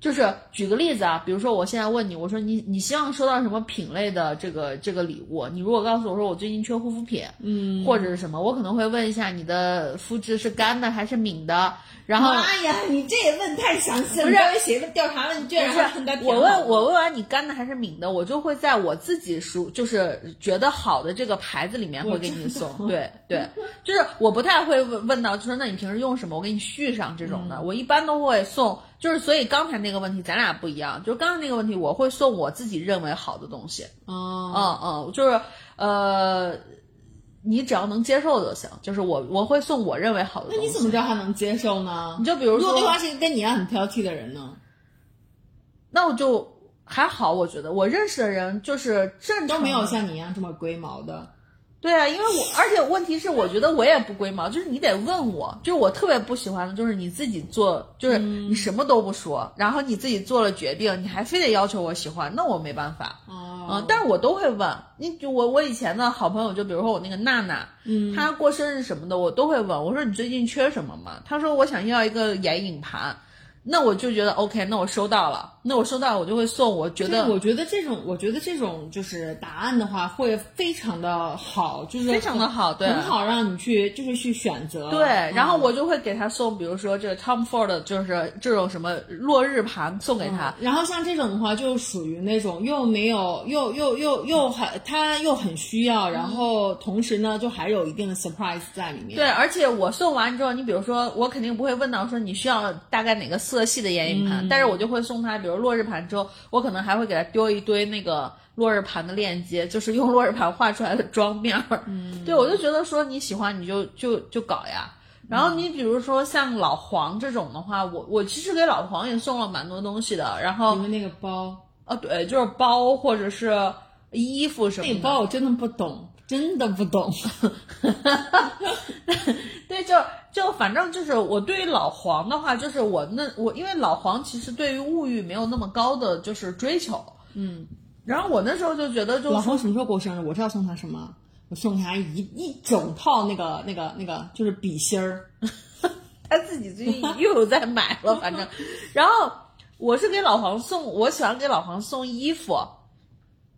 就是举个例子啊，比如说我现在问你，我说你你希望收到什么品类的这个这个礼物？你如果告诉我说我最近缺护肤品，嗯，或者是什么，我可能会问一下你的肤质是干的还是敏的。然后，妈呀，你这也问太详细了。不是写个调查问卷，不是我问我问完你干的还是敏的，我就会在我自己熟就是觉得好的这个牌子里面会给你送。对对，就是我不太会问问到，就说那你平时用什么？我给你续上这种的。我一般都会送，就是所以刚才那个问题咱俩不一样，就是刚才那个问题我会送我自己认为好的东西。哦，嗯嗯，就是呃。你只要能接受就行，就是我我会送我认为好的。那你怎么知道他能接受呢？你就比如说，如果对方是一个跟你一样很挑剔的人呢？那我就还好，我觉得我认识的人就是正都没有像你一样这么龟毛的。对啊，因为我而且问题是，我觉得我也不龟毛，就是你得问我，就是我特别不喜欢的，就是你自己做，就是你什么都不说，然后你自己做了决定，你还非得要求我喜欢，那我没办法。哦，嗯，但是我都会问你，就我我以前的好朋友，就比如说我那个娜娜，嗯，她过生日什么的，我都会问，我说你最近缺什么吗？她说我想要一个眼影盘。那我就觉得 OK，那我收到了，那我收到我就会送。我觉得，我觉得这种，我觉得这种就是答案的话，会非常的好，就是非常的好，对，很好让你去就是去选择。对，然后我就会给他送，比如说这个 Tom Ford，就是这种什么落日盘送给他。然后像这种的话，就属于那种又没有又又又又很他又很需要，然后同时呢，就还有一定的 surprise 在里面。对，而且我送完之后，你比如说我肯定不会问到说你需要大概哪个。色系的眼影盘，但是我就会送他，比如落日盘之后，我可能还会给他丢一堆那个落日盘的链接，就是用落日盘画出来的妆面儿。嗯，对我就觉得说你喜欢你就就就搞呀。然后你比如说像老黄这种的话，我我其实给老黄也送了蛮多东西的。然后你们那个包啊，对，就是包或者是衣服什么的。那包我真的不懂，真的不懂。对，就。就反正就是我对于老黄的话，就是我那我因为老黄其实对于物欲没有那么高的就是追求，嗯，然后我那时候就觉得，就老黄什么时候过生日，我知道送他什么，我送他一一整套那个那个那个就是笔芯儿，他自己最近又有在买了，反正，然后我是给老黄送，我喜欢给老黄送衣服，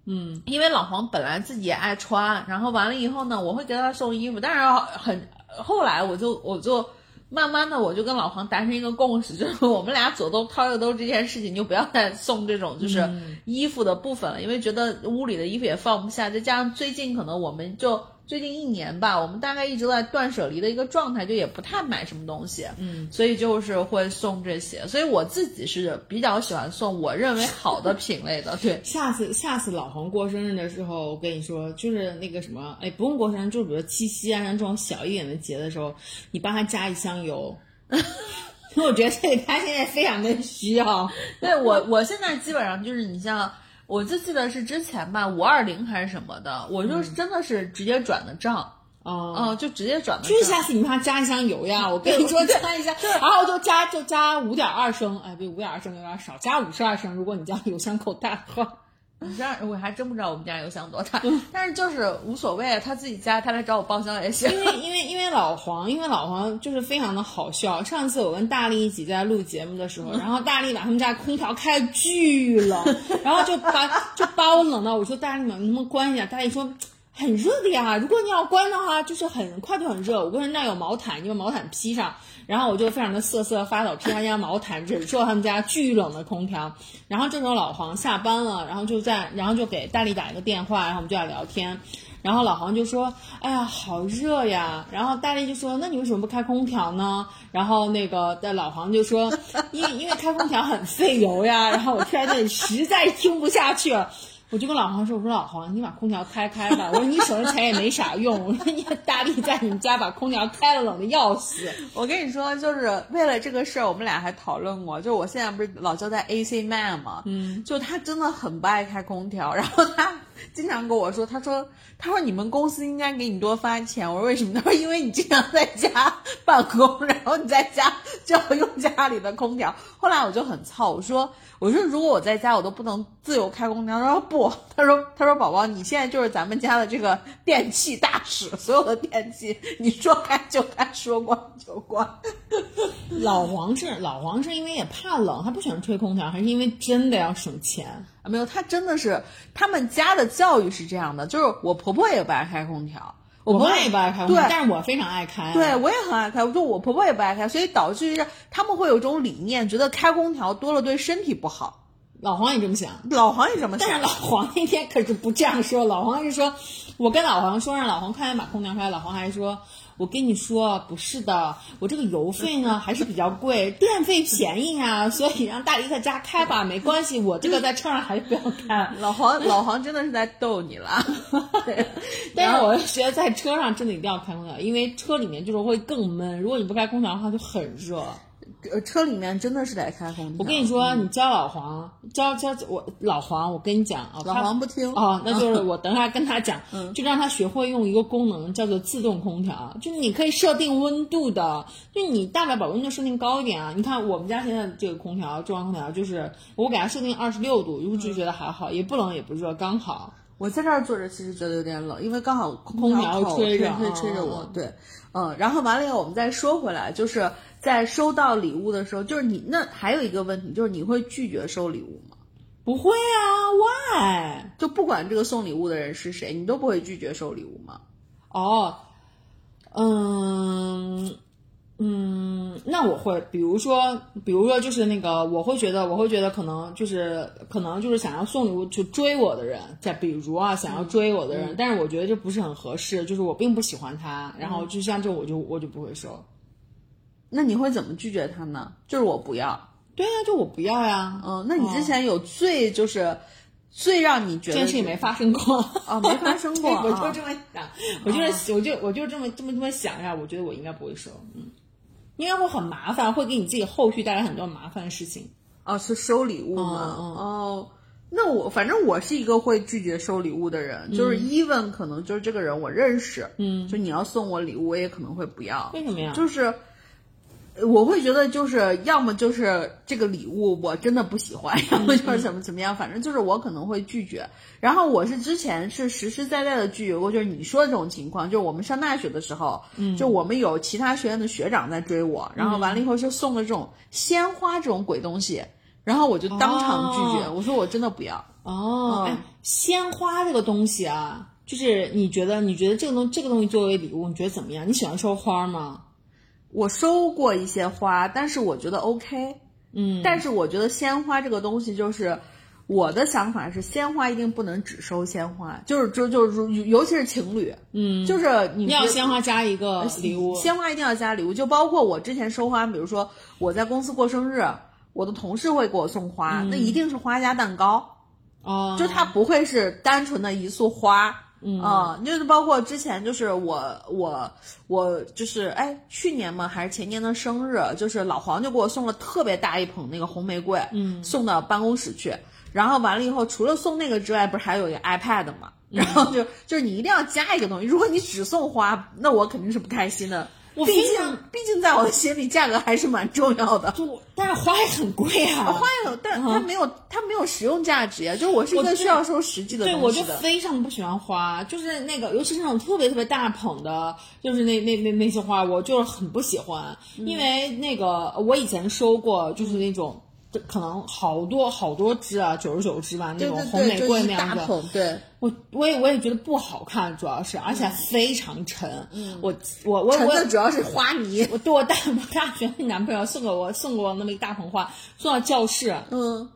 嗯，因为老黄本来自己也爱穿，然后完了以后呢，我会给他送衣服，但是很。后来我就我就慢慢的我就跟老黄达成一个共识，就是我们俩左兜掏右兜这件事情就不要再送这种就是衣服的部分了，因为觉得屋里的衣服也放不下，再加上最近可能我们就。最近一年吧，我们大概一直都在断舍离的一个状态，就也不太买什么东西，嗯，所以就是会送这些。所以我自己是比较喜欢送我认为好的品类的，对。下次下次老黄过生日的时候，我跟你说，就是那个什么，哎，不用过生日，就比如七夕啊，像这种小一点的节的时候，你帮他加一箱油。我觉得这个他现在非常的需要。对我，我现在基本上就是你像，我就记得是之前吧，五二零还是什么的，我就是真的是直接转的账，哦、嗯，就直接转的账。就是下次你帮他加一箱油呀，我跟你说加一箱，然后就加就加五点二升，哎，比，五点二升有点少，加五十二升，如果你家油箱够大的话。你知道我还真不知道我们家邮箱多大，但是就是无所谓，他自己家他来找我报销也行。因为因为因为老黄，因为老黄就是非常的好笑。上次我跟大力一起在录节目的时候，然后大力把他们家空调开得巨冷，然后就把就把我冷到，我说大力，你能不能关一下？大力说。很热的呀，如果你要关的话，就是很快就很热。我跟人家有毛毯，你把毛毯披上，然后我就非常的瑟瑟发抖，披上家毛毯，忍受他们家巨冷的空调。然后这时候老黄下班了，然后就在，然后就给大力打一个电话，然后我们就在聊天。然后老黄就说：“哎呀，好热呀！”然后大力就说：“那你为什么不开空调呢？”然后那个的老黄就说：“因为因为开空调很费油呀。”然后我听在这里实在听不下去了。我就跟老黄说：“我说老黄，你把空调开开吧。我说你省着钱也没啥用。我说你大力在你们家把空调开了，冷的要死。我跟你说，就是为了这个事儿，我们俩还讨论过。就是我现在不是老交代 AC man 嘛，嗯，就他真的很不爱开空调，然后他经常跟我说，他说他说你们公司应该给你多发钱。我说为什么？他说因为你经常在家办公，然后你在家就要用家里的空调。后来我就很操，我说我说如果我在家我都不能自由开空调，他说不，他说他说宝宝你现在就是咱们家的这个电器大使，所有的电器你说开就开，说关就关。老黄是老黄是因为也怕冷，他不喜欢吹空调，还是因为真的要省钱？啊，没有，他真的是他们家的教育是这样的，就是我婆婆也不爱开空调，我妈也不爱开空调，对但是我非常爱开。对，我也很爱开，我说我婆婆也不爱开，所以导致于他们会有一种理念，觉得开空调多了对身体不好。老黄也这么想。老黄也这么想但是，老黄那天可是不这样说，老黄是说，我跟老黄说让老黄快点把空调开，老黄还说，我跟你说不是的，我这个油费呢 还是比较贵，电费便宜啊，所以让大姨在家开吧，没关系，我这个在车上还是不要开。老黄老黄真的是在逗你了。对，但是我觉得在车上真的一定要开空调，因为车里面就是会更闷，如果你不开空调的话就很热。呃，车里面真的是得开空调。我跟你说，你教老黄，教教我老黄，我跟你讲啊，老黄不听哦，那就是 我等下跟他讲，就让他学会用一个功能叫做自动空调，就是你可以设定温度的，就你大不了把温度设定高一点啊。你看我们家现在这个空调，中央空调就是我给它设定二十六度，就就觉得还好，也不冷也不热，刚好。我在这儿坐着，其实觉得有点冷，因为刚好空空调吹着吹吹着我嗯。对，嗯，然后完了以后，我们再说回来，就是在收到礼物的时候，就是你那还有一个问题，就是你会拒绝收礼物吗？不会啊，why？就不管这个送礼物的人是谁，你都不会拒绝收礼物吗？哦，嗯嗯，那我会，比如说，比如说，就是那个，我会觉得，我会觉得可能就是可能就是想要送礼物去追我的人，再比如啊，想要追我的人，但是我觉得这不是很合适，就是我并不喜欢他，然后就像这我就我就不会收。那你会怎么拒绝他呢？就是我不要。对呀、就我不要呀。嗯，那你之前有最就是最让你觉得这件事情没发生过啊 没发生过 我啊就这么想，我就是我就我就这么这么这么想一下，我觉得我应该不会收，嗯，应该会很麻烦，会给你自己后续带来很多麻烦的事情。哦，是收礼物吗？哦，那我反正我是一个会拒绝收礼物的人，就是 even 可能就是这个人我认识，嗯，就你要送我礼物，我也可能会不要。为什么呀？就是呃我会觉得就是要么就是这个礼物我真的不喜欢，要么就是怎么怎么样，反正就是我可能会拒绝。然后我是之前是实实在在的拒绝过，就是你说的这种情况，就是我们上大学的时候，嗯，就我们有其他学院的学长在追我，然后完了以后就送了这种鲜花这种鬼东西，然后我就当场拒绝，哦我说我真的不要。哦，鲜花这个东西啊，就是你觉得你觉得这个东这个东西作为礼物，你觉得怎么样？你喜欢收花吗？我收过一些花，但是我觉得 OK。嗯，但是我觉得鲜花这个东西就是，我的想法是，鲜花一定不能只收鲜花，就是就就是尤其是情侣，嗯，就是你你要鲜花加一个礼物，鲜花一定要加礼物，就包括我之前收花，比如说我在公司过生日，我的同事会给我送花，那一定是花加蛋糕，哦，就它不会是单纯的一束花。嗯。啊、就是包括之前就是我我我就是哎去年嘛还是前年的生日，就是老黄就给我送了特别大一捧那个红玫瑰，嗯，送到办公室去，然后完了以后除了送那个之外，不是还有一个 iPad 嘛，然后就就是你一定要加一个东西，如果你只送花，那我肯定是不开心的。我毕竟毕竟在我的心里，价格还是蛮重要的。就但是花也很贵啊，花也有，但它没有，它没有实用价值呀。就是我是一个需要收实际的对，我就。非常不喜欢花，就是那个，尤其是那种特别特别大捧的，就是那那那那些花，我就是很不喜欢，嗯因为那个我以前收过，就是那种。就可能好多好多支啊，九十九支吧，那对对种红玫瑰那样的，大捧，对。我我也我也觉得不好看，主要是而且非常沉。嗯，我我我沉我的主要是花泥。我对我大 我大学那男朋友送给我送给我那么一大捧花，送到教室，嗯，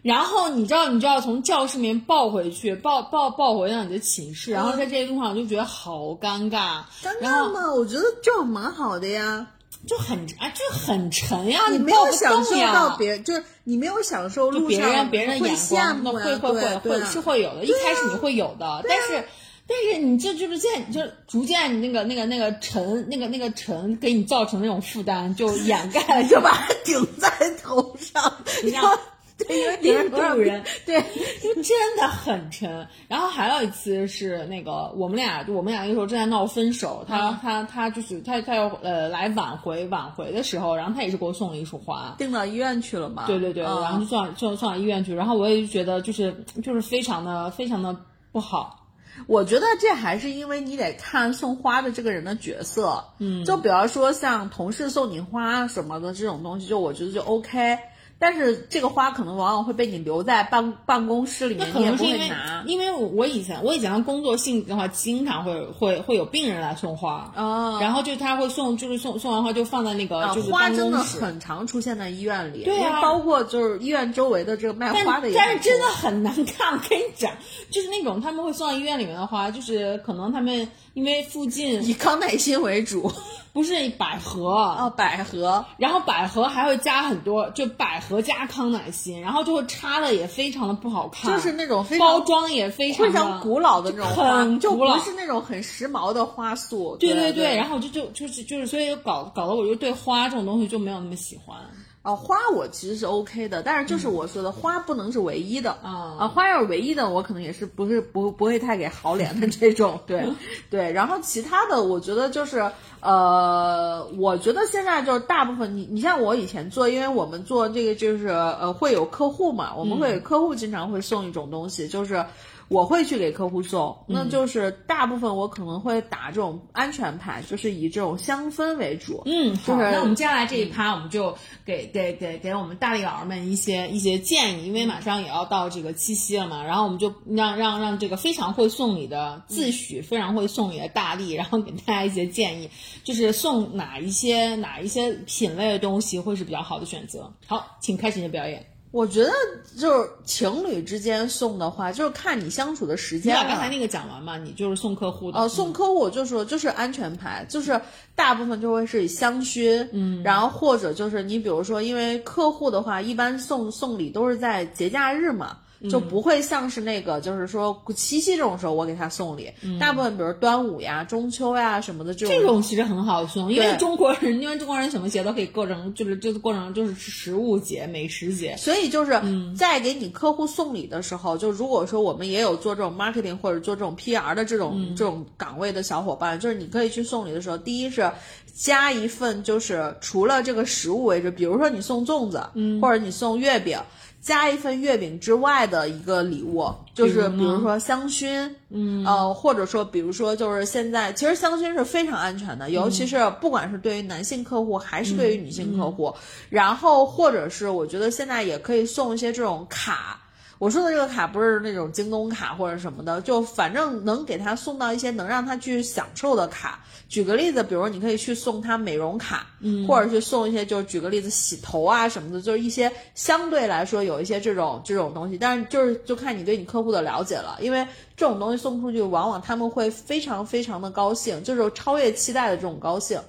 然后你知道，你知道从教室里面抱回去，抱抱抱回到你的寝室，然后在这一路上我就觉得好尴尬，尴尬吗？我觉得这样蛮好的呀。就很啊，就很沉呀，你没抱不有享受动呀。到别，就是你没有享受就别路上人别人的眼光，那慕会会会会是会有的，一开始你会有的，但是。但是你这就是现在，就是逐渐你那个那个那个沉，那个那个沉给你造成那种负担，就掩盖了，就把它顶在头上，你让然后 对，因为顶着印头上度人 对，就真的很沉。然后还有一次是那个我们俩，我们俩那个时候正在闹分手，他、嗯他他就是他他要呃来挽回挽回的时候，然后他也是给我送了一束花。订到医院去了嘛？对对对，嗯然后就送送送到医院去，然后我也觉得就是就是非常的非常的不好。我觉得这还是因为你得看送花的这个人的角色，嗯，就比方说像同事送你花什么的这种东西，就我觉得就 OK。但是这个花可能往往会被你留在办办公室里面，你也不可能是因为会拿。因为我以前我以前的工作性质的话，经常会会会有病人来送花，哦然后就他会送就是送送完花就放在那个啊，就是花真的办公室。很常出现在医院里，对啊包括就是医院周围的这个卖花的但是真的很难看，我跟你讲，就是那种他们会送到医院里面的花，就是可能他们因为附近以康乃馨为主 不是百合，哦，百合然后百合还会加很多，就百合加康乃馨，然后就会插的也非常的不好看，就是那种非常包装也非常非常古老的那种花，就不是那种很时髦的花束。对对对，然后就就就是就是，所以就搞搞得我就对花这种东西就没有那么喜欢。啊，花我其实是 OK 的，但是就是我说的，花不能是唯一的啊啊，花要是唯一的，我可能也是不是不不会太给好脸的这种，对 对。然后其他的，我觉得就是呃，我觉得现在就是大部分你你像我以前做，因为我们做这个就是呃会有客户嘛，我们会有客户经常会送一种东西，就是。我会去给客户送，那就是大部分我可能会打这种安全牌，就是以这种香氛为主。嗯，好，就是那我们接下来这一趴，我们就给给给给我们大力佬们一些一些建议，因为马上也要到这个七夕了嘛，然后我们就让让让这个非常会送礼的自诩非常会送礼的大力，然后给大家一些建议，就是送哪一些哪一些品类的东西会是比较好的选择。好，请开始你的表演。我觉得就是情侣之间送的话，就是看你相处的时你间刚才那个讲完嘛，你就是送客户的。呃，送客户我就说就是安全牌，就是大部分就会是以香薰，嗯，然后或者就是你比如说，因为客户的话，一般送送礼都是在节假日嘛。就不会像是那个，就是说七夕这种时候我给他送礼，大部分比如端午呀、中秋呀什么的这种，这种其实很好送，因为中国人，因为中国人什么节都可以过成，就是就是过成就是食物节、美食节。所以就是在给你客户送礼的时候，就如果说我们也有做这种 marketing 或者做这种 PR 的这种、这种岗位的小伙伴，就是你可以去送礼的时候，第一是加一份就是除了这个食物为主，比如说你送粽子，嗯，或者你送月饼。加一份月饼之外的一个礼物，就是比如说香薰，嗯，呃，或者说比如说就是现在，其实香薰是非常安全的，尤其是不管是对于男性客户还是对于女性客户，然后或者是我觉得现在也可以送一些这种卡。我说的这个卡不是那种京东卡或者什么的，就反正能给他送到一些能让他去享受的卡。举个例子，比如你可以去送他美容卡，嗯，或者去送一些，就是举个例子，洗头啊什么的，就是一些相对来说有一些这种这种东西，但是就是就看你对你客户的了解了，因为这种东西送出去，往往他们会非常非常的高兴，就是超越期待的这种高兴，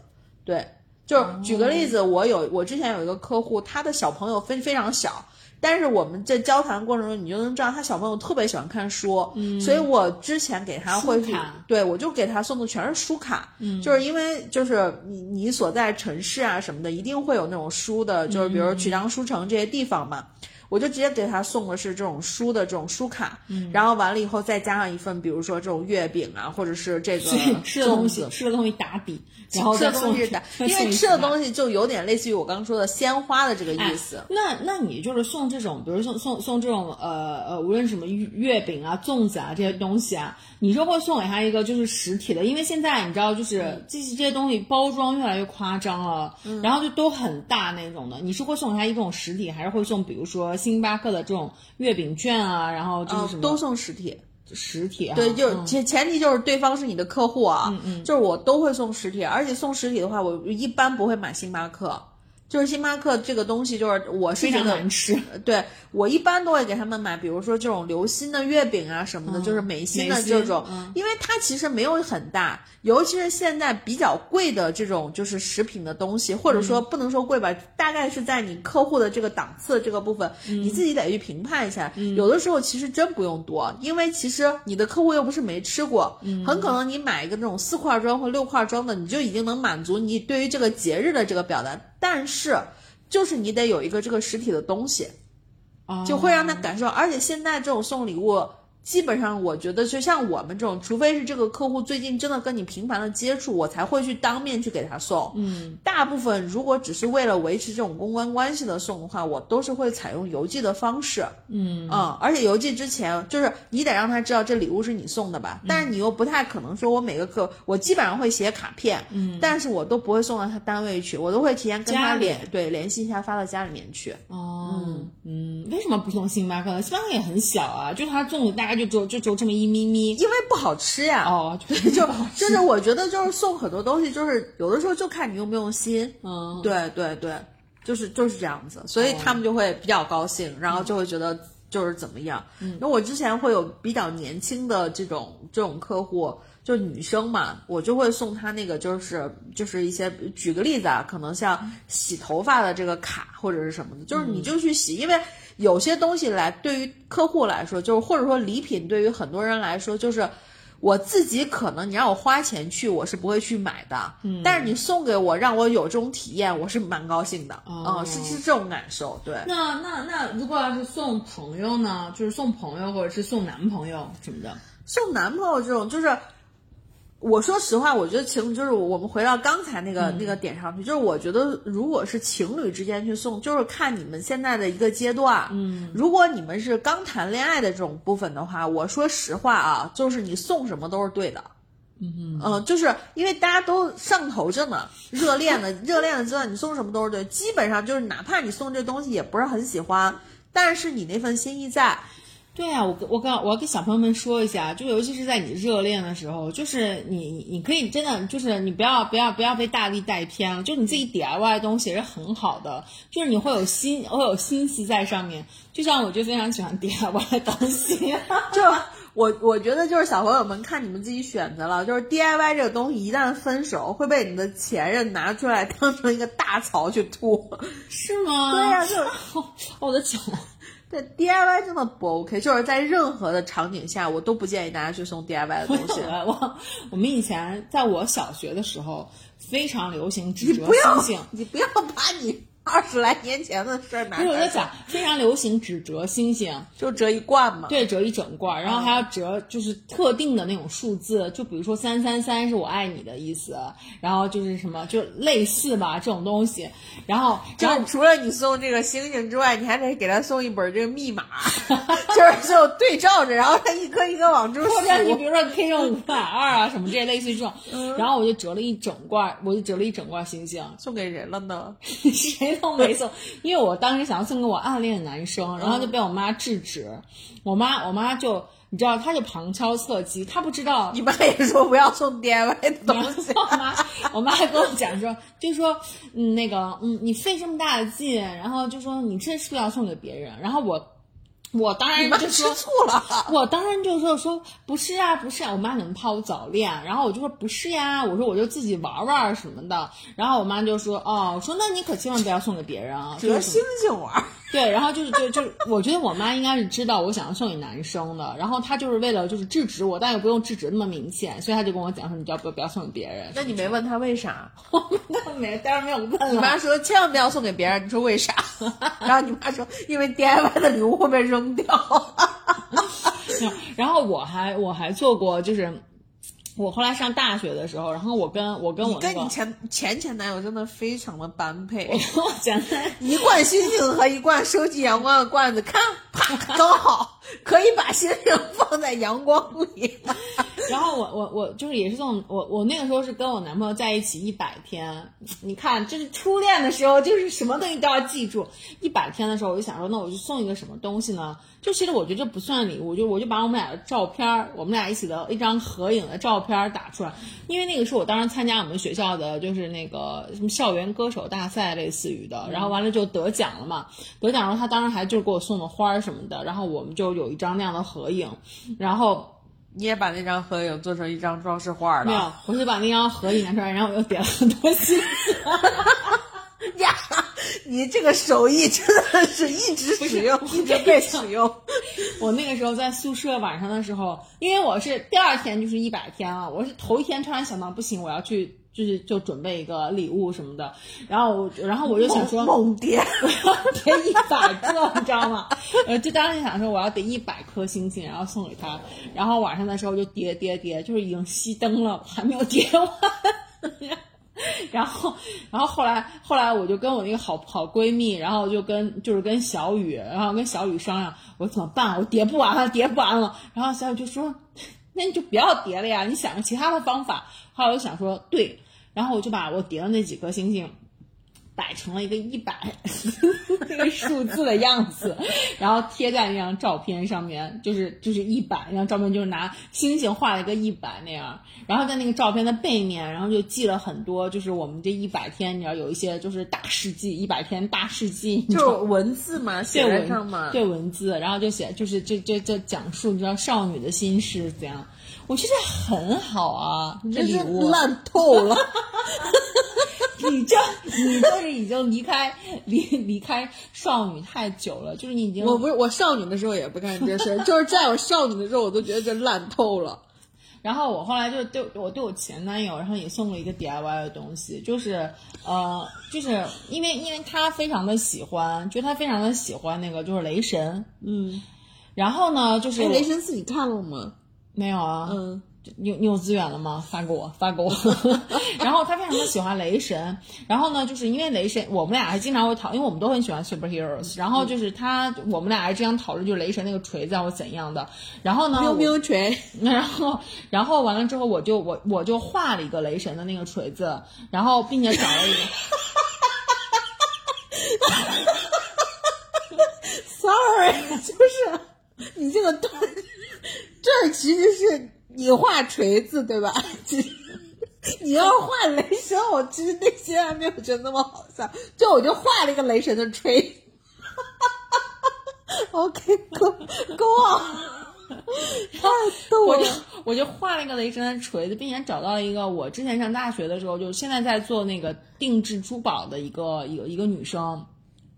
对。就是举个例子，我有我之前有一个客户，他的小朋友非非常小，但是我们在交谈过程中，你就能知道他小朋友特别喜欢看书，嗯，所以我之前给他会对我就给他送的全是书卡，嗯，就是因为就是你你所在城市啊什么的，一定会有那种书的，就是比如曲江书城这些地方嘛。我就直接给他送的是这种书的这种书卡，嗯，然后完了以后再加上一份，比如说这种月饼啊，或者是这个吃的东西吃的东西打底，然后吃的东西打，因为吃的东西就有点类似于我刚刚说的鲜花的这个意思。那那你就是送这种，比如送送送这种呃呃，无论什么月月饼啊、粽子啊这些东西啊，你是会送给他一个就是实体的，因为现在你知道就是这些这些东西包装越来越夸张了，然后就都很大那种的，你是会送给他一种实体，还是会送比如说星巴克的这种月饼券啊，然后就是什么、嗯都送实体，实体啊？对，就是嗯前前提就是对方是你的客户啊，嗯嗯。就是我都会送实体，而且送实体的话，我一般不会买星巴克，就是星巴克这个东西，就是我是非常觉得难吃。对我一般都会给他们买，比如说这种流心的月饼啊什么的，就是美心的这种，嗯因为它其实没有很大，尤其是现在比较贵的这种就是食品的东西，或者说不能说贵吧，大概是在你客户的这个档次这个部分，你自己得去评判一下。有的时候其实真不用多，因为其实你的客户又不是没吃过，很可能你买一个那种四块装或六块装的，你就已经能满足你对于这个节日的这个表达，但是。就是你得有一个这个实体的东西，就会让他感受。而且现在这种送礼物，基本上我觉得就像我们这种，除非是这个客户最近真的跟你频繁的接触，我才会去当面去给他送。嗯，大部分如果只是为了维持这种公关关系的送的话，我都是会采用邮寄的方式。嗯而且邮寄之前就是你得让他知道这礼物是你送的吧，但是你又不太可能说我每个客，我基本上会写卡片，嗯，但是我都不会送到他单位去，我都会提前跟他联对联系一下，发到家里面去。哦，嗯，为什么不送星巴克呢？星巴克也很小啊，就他送的大概就只有就只有这么一咪咪。因为不好吃呀。哦，就就就是我觉得就是送很多东西，就是有的时候就看你用不用心。嗯，对对对，就是就是这样子，所以他们就会比较高兴，然后就会觉得就是怎么样。嗯，因为我之前会有比较年轻的这种这种客户。就女生嘛，我就会送她那个，就是就是一些，举个例子啊，可能像洗头发的这个卡或者是什么的，就是你就去洗，因为有些东西来对于客户来说，就是或者说礼品对于很多人来说，就是我自己可能你让我花钱去，我是不会去买的，嗯，但是你送给我，让我有这种体验，我是蛮高兴的，哦。嗯，是是这种感受，对。那那那如果要是送朋友呢，就是送朋友或者是送男朋友什么的，送男朋友这种，就是我说实话，我觉得情就是我们回到刚才那个、那个点上去，就是我觉得如果是情侣之间去送，就是看你们现在的一个阶段。嗯，如果你们是刚谈恋爱的这种部分的话，我说实话啊，就是你送什么都是对的。嗯嗯，就是因为大家都上头着呢，热恋的热恋的阶段，你送什么都是对，基本上就是哪怕你送这东西也不是很喜欢，但是你那份心意在。对啊，我跟我跟我要跟小朋友们说一下，就尤其是在你热恋的时候，就是你你你可以真的就是你不要不要不要被大力带偏了，就你自己 DIY 的东西是很好的，就是你会有心会有心思在上面。就像我就非常喜欢 DIY 的东西，就我我觉得就是小朋友们看你们自己选择了，就是 DIY 这个东西一旦分手会被你的前任拿出来当成一个大槽去吐。是吗？对呀、就 我的脚。对 DIY 真的不 OK，就是在任何的场景下，我都不建议大家去送 DIY 的 东西。我我我们以前在我小学的时候非常流行纸折星星，你不要把你 二十来年前的事儿拿不是我在讲出来讲，非常流行只折星星，就折一罐嘛。对，折一整罐儿，然后还要折就是特定的那种数字，就比如说三三三是我爱你的意思，然后就是什么就类似吧这种东西，然后然后就是除了你送这个星星之外，你还得给他送一本这个密码，就是就对照着，然后他一颗一颗往出或者你比。如说你可以用五百二啊什么这些类似于这种，嗯然后我就折了一整罐儿，我就折了一整罐儿星星，送给人了呢？谁谁都没送，因为我当时想要送给我暗恋的男生，然后就被我妈制止。我妈我妈就你知道，她就旁敲侧击，她不知道你妈也说不要送 DIY 的东西。我妈，我妈还跟我讲说，就说，嗯，那个，嗯，你费这么大的劲，然后就说你这是不是要送给别人？然后我，我当然就说，醋了，我当然就说说不是啊，不是啊，我妈怎么怕我早恋，然后我就说不是呀，我说我就自己玩玩什么的，然后我妈就说哦，我说那你可千万不要送给别人啊，就是什么和星星玩。对，然后就是就就，我觉得我妈应该是知道我想要送给男生的，然后她就是为了就是制止我，但又不用制止那么明显，所以她就跟我讲说，你不要不要送给别人。那你没问她为啥？那没，当然没有问了。你妈说千万不要送给别人，你说为啥？然后你妈说因为 DIY 的礼物会被扔掉。然后我还我还做过，就是我后来上大学的时候，然后我跟我跟我那个你跟你前前前男友真的非常的般配。一罐星星和一罐收集阳光的罐子，看，啪，刚好可以把星星放在阳光里。然后我我我就是也是这种，我我那个时候是跟我男朋友在一起一百天，你看这是初恋的时候，就是什么东西都要记住。一百天的时候，我就想说，那我就送一个什么东西呢？就其实我觉得这不算礼物，就我就把我们俩的照片儿，我们俩一起的一张合影的照片打出来，因为那个是我当时参加我们学校的，就是那个什么校园歌手大赛类似于的，然后完了就得奖了嘛，得奖了他当时还就是给我送的花什么的，然后我们就有一张那样的合影，然后。你也把那张合影做成一张装饰画没有了？，我就把那张合影拿出来，然后我又点了很多心思。呀，你这个手艺真的是一直使用，一直被使用。我那个时候在宿舍晚上的时候，因为我是第二天就是一百天了，我是头一天突然想到不行，我要去就是就准备一个礼物什么的，然后我然后我就想说。猛点，我要叠一百个，你知道吗？呃，就当时想说我要叠一百颗星星，然后送给他。然后晚上的时候就叠叠叠，就是已经熄灯了，我还没有叠完。然后，然后后来，后来我就跟我那个好好闺蜜，然后就跟就是跟小雨，然后跟小雨商量，我说怎么办？我叠不完了，叠不完了。然后小雨就说，那你就不要叠了呀，你想个其他的方法。后来我想说，对，然后我就把我叠的那几颗星星。摆成了一个一百 那个数字的样子，然后贴在那张照片上面，就是就是一百那张照片，就是拿星星画了一个一百那样，然后在那个照片的背面，然后就记了很多，就是我们这一百天，你知道有一些就是大事记，一百天大事记，就是文字嘛，写文在上嘛。对文字，然后就写就是这这这讲述你知道少女的心事怎样，我觉得很好啊，礼物烂透了。你这你就是已经离开离离开少女太久了，就是你已经 我不是我少女的时候也不干这事儿，就是在我少女的时候，我都觉得这烂透了。然后我后来就对我对我前男友，然后也送了一个 DIY 的东西，就是呃，就是因为因为他非常的喜欢，就他非常的喜欢那个就是雷神，嗯，然后呢就是哎，雷神自己看了吗？没有啊，嗯，你有你有资源了吗？发给我，发给我。然后他非常的喜欢雷神，然后呢，就是因为雷神，我们俩还经常会讨，因为我们都很喜欢 superheroes。然后就是他，我们俩还经常讨论，就是雷神那个锤子啊或怎样的。然后呢，喵我喵锤，然后，然后完了之后，我就我我就画了一个雷神的那个锤子，然后并且找了一个，sorry，就是你这个段，这儿其实是你画锤子对吧？你要画雷神，我其实内心还没有觉得那么好笑，就我就画了一个雷神的锤。OK，go go on，太逗我就了。我就画了一个雷神的锤子，并且找到了一个我之前上大学的时候，就是现在在做那个定制珠宝的一个一个一个女生。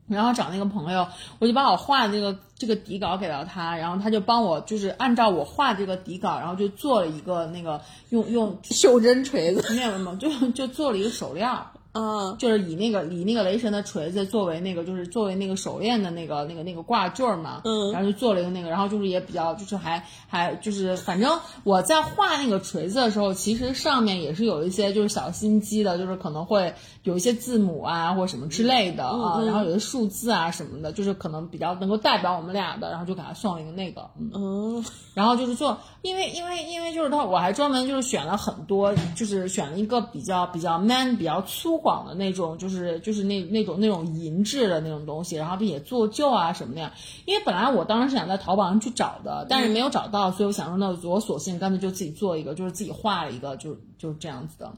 然后找那个朋友，我就把我画的这个这个底稿给到他，然后他就帮我就是按照我画这个底稿，然后就做了一个那个用用袖珍锤子，没有没有，就就做了一个手链儿。啊，就是以那个以那个雷神的锤子作为那个就是作为那个手链的那个那个那个挂坠儿嘛，嗯然后就做了一个那个，然后就是也比较就是还还就是反正我在画那个锤子的时候，其实上面也是有一些就是小心机的，就是可能会有一些字母啊或什么之类的啊，然后有些数字啊什么的，就是可能比较能够代表我们俩的，然后就给他送了一个那个，嗯。嗯，然后就是做，因为因为因为就是他，我还专门就是选了很多，就是选了一个比较比较 man、比较粗犷的那种，就是就是那那种那种银质的那种东西，然后并且做旧啊什么的呀。因为本来我当时是想在淘宝上去找的，但是没有找到，所以我想说，那我索性干脆就自己做一个，就是自己画了一个，就就是这样子的。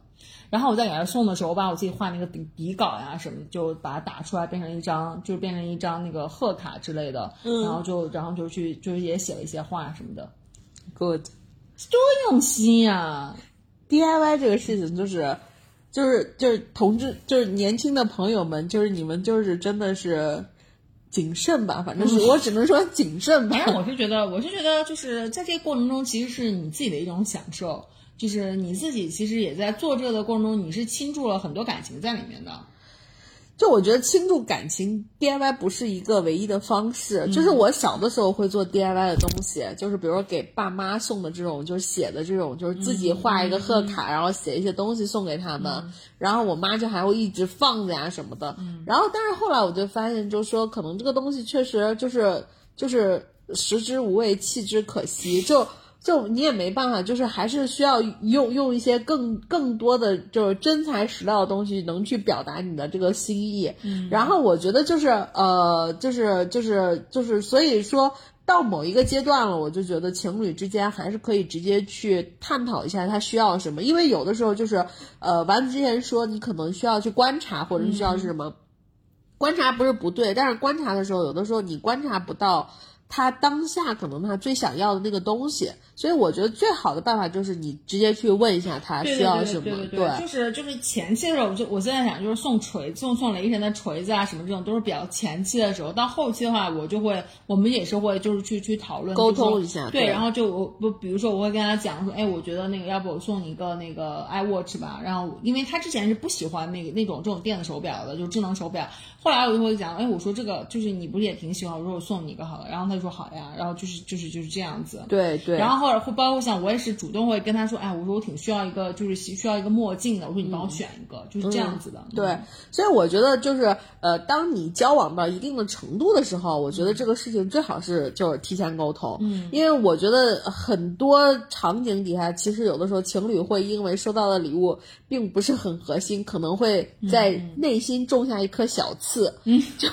然后我在给他送的时候，我把我自己画那个底底稿呀什么，就把它打出来，变成一张，就是变成一张那个贺卡之类的。嗯然后就然后就去就是也写了一些话什么的，good。多用心呀、DIY 这个事情就是，就是就是同志，就是年轻的朋友们，就是你们就是真的是谨慎吧，反正是我只能说谨慎吧。反正我是觉得，我是觉得，就是在这个过程中，其实是你自己的一种享受，就是你自己其实也在做这个的过程中，你是倾注了很多感情在里面的。就我觉得倾注感情，DIY 不是一个唯一的方式。就是我小的时候会做 DIY 的东西，就是比如说给爸妈送的这种，就是写的这种，就是自己画一个贺卡，然后写一些东西送给他们，然后我妈就还会一直放着呀什么的。然后，但是后来我就发现，就是说可能这个东西确实就是就是食之无味，弃之可惜，就。就你也没办法，就是还是需要用用一些更更多的就是真材实料的东西，能去表达你的这个心意。然后我觉得就是呃，就是就是就是，所以说到某一个阶段了，我就觉得情侣之间还是可以直接去探讨一下他需要什么，因为有的时候就是呃，丸子之前说你可能需要去观察，或者是需要是什么。观察不是不对，但是观察的时候，有的时候你观察不到他当下可能他最想要的那个东西，所以我觉得最好的办法就是你直接去问一下他需要什么。对对对对就是就是前期的时候，我就我现在想，就是送锤送送雷神的锤子啊什么这种，都是比较前期的时候。到后期的话，我就会我们也是会就是去去讨论沟通一下对，然后就我不比如说我会跟他讲说，哎，我觉得那个要不我送你一个那个 iWatch 吧，然后因为他之前是不喜欢那个那种这种电子手表的，就智能手表。后来我就会讲，哎，我说这个就是你不是也挺喜欢，我说我送你一个好了，然后他就说好呀，然后就是就是就是这样子。对对，然后或者会包括像我也是主动会跟他说，哎，我说我挺需要一个就是需要一个墨镜的，我说你帮我选一个，就是这样子的。嗯。对，所以我觉得就是呃，当你交往到一定的程度的时候，我觉得这个事情最好是就是提前沟通，嗯，因为我觉得很多场景底下，其实有的时候情侣会因为收到的礼物并不是很合心，可能会在内心种下一颗小刺，嗯，就。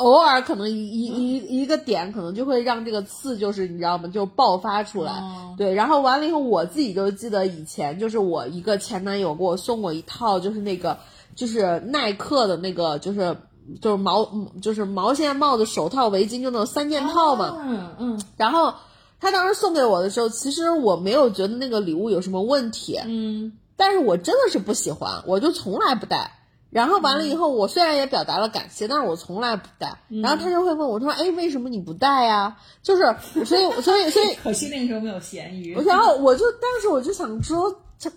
偶尔可能一一一一个点，可能就会让这个刺就是你知道吗？就爆发出来。哦对，然后完了以后，我自己就记得以前就是我一个前男友给我送过一套，就是那个就是耐克的那个就是就是毛就是毛线帽子、手套、围巾，就那种三件套嘛。嗯嗯然后他当时送给我的时候，其实我没有觉得那个礼物有什么问题，嗯但是我真的是不喜欢，我就从来不戴。然后完了以后，我虽然也表达了感谢，但是我从来不戴。然后他就会问我他说：“哎，为什么你不戴呀？”就是，所以，所以，所以，可惜那个时候没有咸鱼。然后我就当时我就想说，这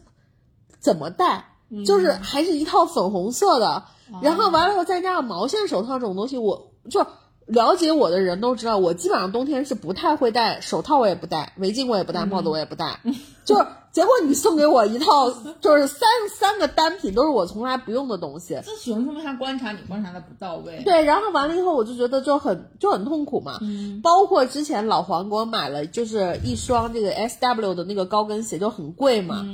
怎么戴？就是还是一套粉红色的，然后完了以后再加上毛线手套这种东西，我就了解我的人都知道，我基本上冬天是不太会戴手套，我也不戴围巾，我也不戴帽子，我也不戴。就是结果你送给我一套，就是三三个单品都是我从来不用的东西。这只能说明他观察你观察的不到位。对，然后完了以后，我就觉得就很就很痛苦嘛。嗯，包括之前老黄给我买了，就是一双这个 S W 的那个高跟鞋，就很贵嘛。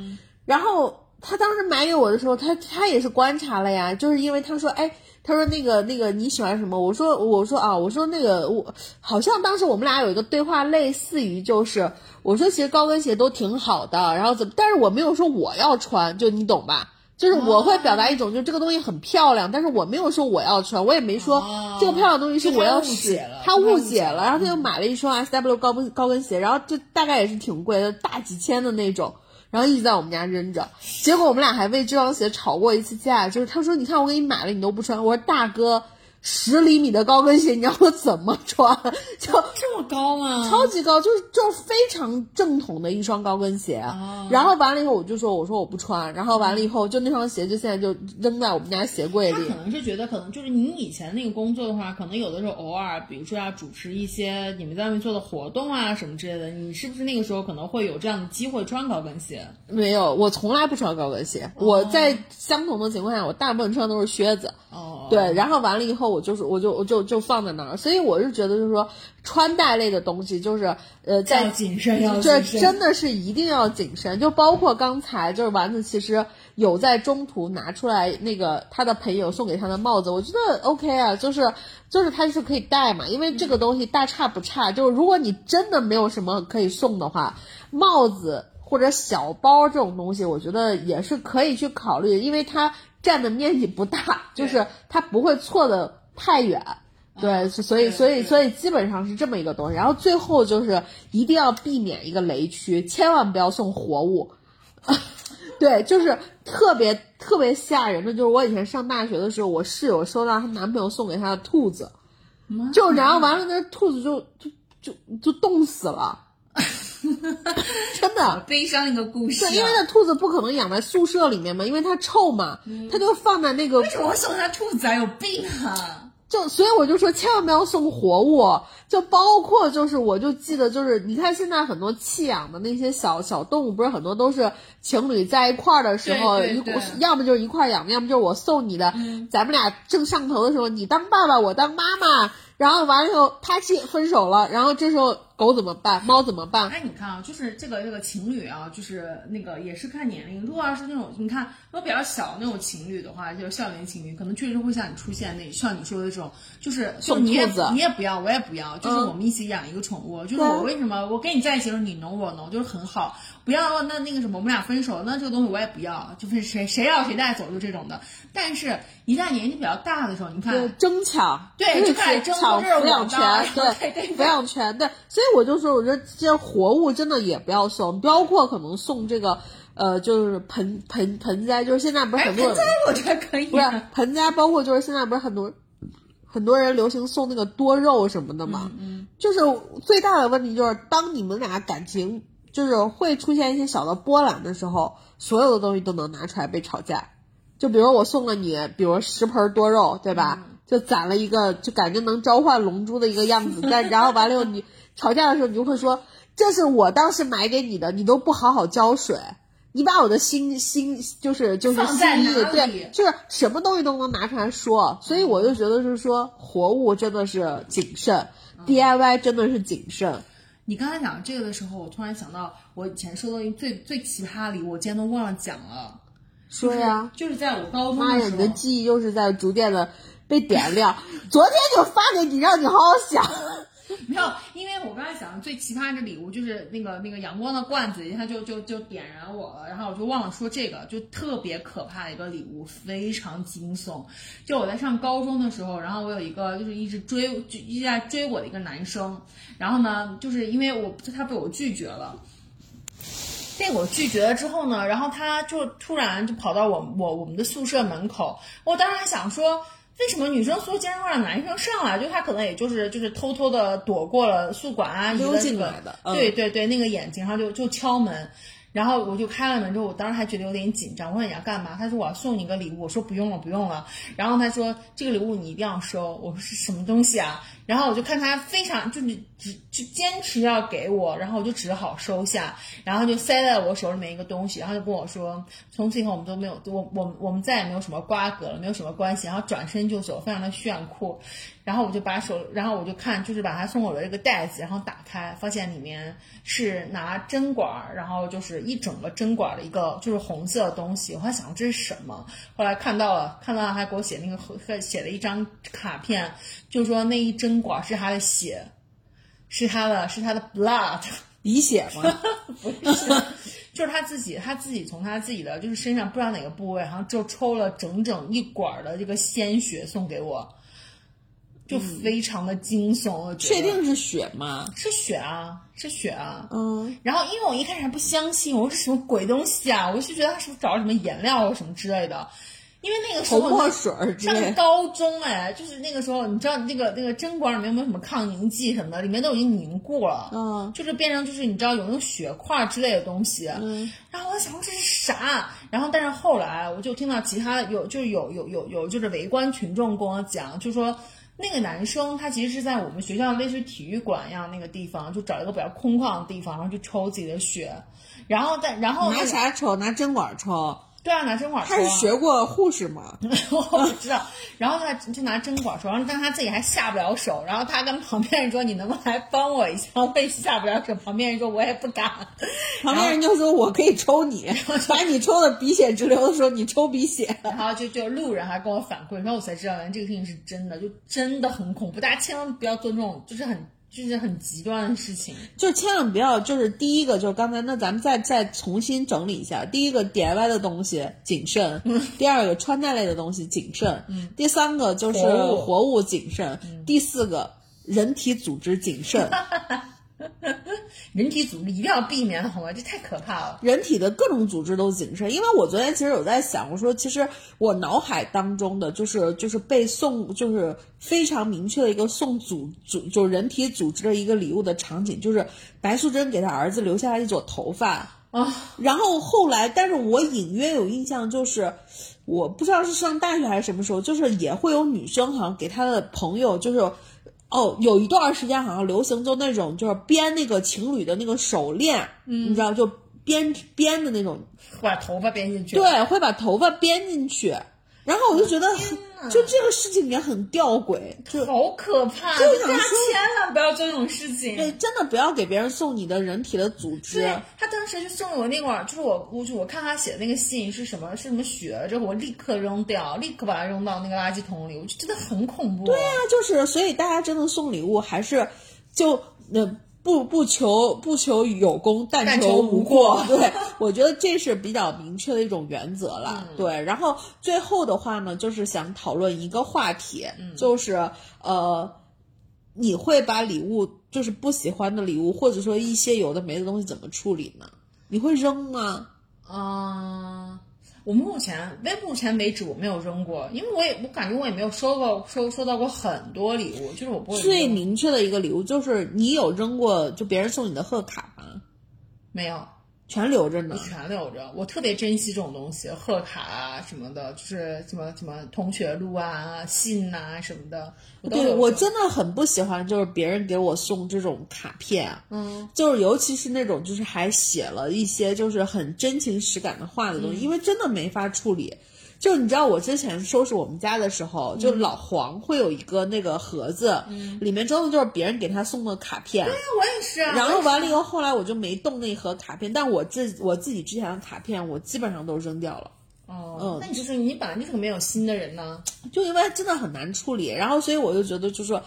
然后他当时买给我的时候，他他也是观察了呀，就是因为他说，哎，他说那个那个你喜欢什么？我说我说啊，我说那个我好像当时我们俩有一个对话，类似于就是我说其实高跟鞋都挺好的，然后怎么，但是我没有说我要穿，就你懂吧？就是我会表达一种，就这个东西很漂亮，但是我没有说我要穿，我也没说哦这个漂亮的东西是我要就他误使他误误解了，然后他就买了一双 S W 高跟高跟鞋，然后就大概也是挺贵的，大几千的那种，然后一直在我们家扔着。结果我们俩还为这双鞋吵过一次架，就是他说：“你看我给你买了，你都不穿。”我说：“大哥，十厘米的高跟鞋，你让我怎么穿？就这么高吗？超级高，就是就是非常正统的一双高跟鞋。然后完了以后，我就说我说我不穿。然后完了以后，就那双鞋就现在就扔在我们家鞋柜里他可。能是觉得，可能就是你以前那个工作的话，可能有的时候偶尔，比如说要主持一些你们在外面做的活动啊什么之类的，你是不是那个时候可能会有这样的机会穿高跟鞋？没有，我从来不穿高跟鞋。我在相同的情况下，我大部分穿都是靴子。哦，对，然后完了以后，我就是我就我就就放在那儿，所以我是觉得就是说穿戴类的东西，就是呃，在谨慎，要这谨慎。真的是一定要谨慎，就包括刚才就是丸子其实有在中途拿出来那个他的朋友送给他的帽子，我觉得 OK 啊，就是就是他是可以戴嘛，因为这个东西大差不差。就是如果你真的没有什么可以送的话，帽子或者小包这种东西，我觉得也是可以去考虑，因为它占的面积不大，就是它不会错的太远。对，所以所以所以基本上是这么一个东西。然后最后就是一定要避免一个雷区，千万不要送活物。对，就是特别特别吓人的，就是我以前上大学的时候，我室友收到她男朋友送给她的兔子，就然后完了，那兔子就就就就冻死了，真的。悲伤一个故事、啊。对，因为那兔子不可能养在宿舍里面嘛，因为它臭嘛，它就放在那个为什么我送他兔子啊？有病啊！就所以我就说，千万不要送活物，就包括就是，我就记得就是，你看现在很多弃养的那些小小动物，不是很多都是情侣在一块儿的时候，一要么就是一块儿养，要么就是我送你的，咱们俩正上头的时候，你当爸爸，我当妈妈，然后完了以后啪叽分手了，然后这时候狗怎么办？猫怎么办？哎，你看啊，就是这个这个情侣啊，就是那个也是看年龄。如果要是那种你看，如果比较小那种情侣的话，就是校园情侣，可能确实会像你出现那像你说的这种，就是就送你也你也不要，我也不要，就是嗯我们一起养一个宠物。就是我为什么我跟你在一起的时候你侬我侬，就是很好。不要那那个什么，我们俩分手，那这个东西我也不要，就是谁谁要谁带走就这种的。但是，一旦年纪比较大的时候，你看，争抢，对就就开始争抢抚养权，对 抚养权，对，所以我就说，我觉得这些活物真的也不要送，包括可能送这个，呃，就是盆盆盆栽，就是现在不是哎，很多人。盆栽我觉得可以不是盆栽，包括就是现在不是很多很多人流行送那个多肉什么的嘛，嗯，就是最大的问题就是当你们俩感情就是会出现一些小的波澜的时候，所有的东西都能拿出来被吵架。就比如我送了你，比如十盆多肉，对吧？就攒了一个，就感觉能召唤龙珠的一个样子。但然后完了以后，你 吵架的时候，你就会说，这是我当时买给你的，你都不好好浇水，你把我的心心就是就是心意，对，就是什么东西都能拿出来说。所以我就觉得是说，活物真的是谨慎、d i y 真的是谨慎。你刚才讲这个的时候，我突然想到，我以前收到一最最奇葩的礼物，我今天都忘了讲了。说呀，就是在我高中妈呀，你的记忆又是在逐渐的被点亮。昨天就发给你，让你好好想。没有，因为我刚才想的最奇葩的礼物就是那个那个阳光的罐子，一下就就就点燃我了，然后我就忘了说这个，就特别可怕的一个礼物，非常惊悚。就我在上高中的时候，然后我有一个就是一直追就一直在追我的一个男生，然后呢，就是因为我他被我拒绝了。被我拒绝了之后呢，然后他就突然就跑到我我我们的宿舍门口，我当时还想说，为什么女生宿舍经常会让男生上来？就他可能也就是就是偷偷的躲过了宿管阿姨溜的这个进来的嗯对对对，那个眼睛，然后就就敲门。然后我就开了门之后，我当时还觉得有点紧张。我说你要干嘛？他说我要送你个礼物。我说不用了，不用了。然后他说这个礼物你一定要收。我说是什么东西啊？然后我就看他非常就是只就坚持要给我，然后我就只好收下，然后就塞在我手里面一个东西，然后就跟我说，从此以后我们都没有我我我们再也没有什么瓜葛了，没有什么关系，然后转身就走，非常的炫酷。然后我就把手，然后我就看，就是把他送我的这个袋子，然后打开，发现里面是拿针管，然后就是一整个针管的一个就是红色的东西。我还想这是什么，后来看到了，看到他还给我写那个写了一张卡片，就说那一针管是他的血，是他的是他的 blood。鼻血吗？不是，就是他自己，他自己从他自己的就是身上不知道哪个部位，然后就抽了整整一管儿的这个鲜血送给我，就非常的惊悚。我觉得确定是血吗？是血啊，是血啊。嗯，然后因为我一开始还不相信，我说这什么鬼东西啊，我就觉得他是不是找了什么颜料或什么之类的。因为那个时候水上高中哎，就是那个时候，你知道那个那个针管里面有没有什么抗凝剂什么的，里面都已经凝固了，嗯，就是变成就是你知道有那种血块之类的东西，嗯，然后我想这是啥，然后但是后来我就听到其他有就是有有有有就是围观群众跟我讲，就说。那个男生他其实是在我们学校类似于体育馆一样那个地方，就找一个比较空旷的地方，然后去抽自己的血，然后再然后拿啥抽？拿针管抽？对啊，拿针管戳啊。他是学过护士吗？我不知道，然后他就拿针管说，然后但他自己还下不了手，然后他跟旁边人说：“你能不能来帮我一下？我也下不了手。”旁边人说：“我也不敢。”旁边人就说：“我可以抽你，把你抽的鼻血直流的时候，你抽鼻血。然后就就路人还跟我反馈，然后我才知道，原来这个事情是真的，就真的很恐怖，大家千万不要做这种就是很就是很极端的事情。”就千万不要，就是第一个就是刚才，那咱们再再重新整理一下。第一个 DIY 的东西谨慎，第二个穿戴类的东西谨慎，第三个就是活物活物谨慎，第四个人体组织谨慎。人体组织一定要避免，好吗？这太可怕了。人体的各种组织都谨慎，因为我昨天其实有在想，我说其实我脑海当中的就是就是被送就是非常明确的一个送组组就是人体组织的一个礼物的场景，就是白素贞给她儿子留下了一撮头发啊，然后后来，但是我隐约有印象，就是我不知道是上大学还是什么时候，就是也会有女生好像给她的朋友就是。哦，有一段时间好像流行就那种，就是编那个情侣的那个手链，你知道，就编编的那种，把头发编进去。对，会把头发编进去。然后我就觉得，就这个事情也很吊诡，就好可怕！就想大家说千万不要做这种事情。对，真的不要给别人送你的人体的组织。对他当时就送了我那管儿，就是我，我就我看他写的那个信是什么，是什么血，之后我立刻扔掉，立刻把它扔到那个垃圾桶里，我就觉得很恐怖。对呀、那就是，所以大家真的送礼物还是就那。不不求不求有功，但但求无无过 对，我觉得这是比较明确的一种原则了。嗯对，然后最后的话呢，就是想讨论一个话题，嗯就是呃，你会把礼物，就是不喜欢的礼物，或者说一些有的没的东西怎么处理呢？你会扔吗？嗯，我目前为目前为止我没有扔过，因为我也我感觉我也没有收过收收到过很多礼物，就是我不会最明确的一个礼物就是你有扔过就别人送你的贺卡吗？没有。全留着呢。全留着，我特别珍惜这种东西，贺卡啊什么的，就是什么什么同学录啊、信呐、什么的，我对我真的很不喜欢，就是别人给我送这种卡片，嗯，就是尤其是那种就是还写了一些就是很真情实感的话的东嗯。西，因为真的没法处理。就你知道，我之前收拾我们家的时候，就嗯老黄会有一个那个盒子，里面装的就是别人给他送的卡片。对呀我也是啊，然后完了以后，后来我就没动那盒卡片，但我自我自己之前的卡片，我基本上都扔掉了。哦，嗯那你就是你本来就是个没有心的人呢，就因为真的很难处理，然后所以我就觉得，就是说，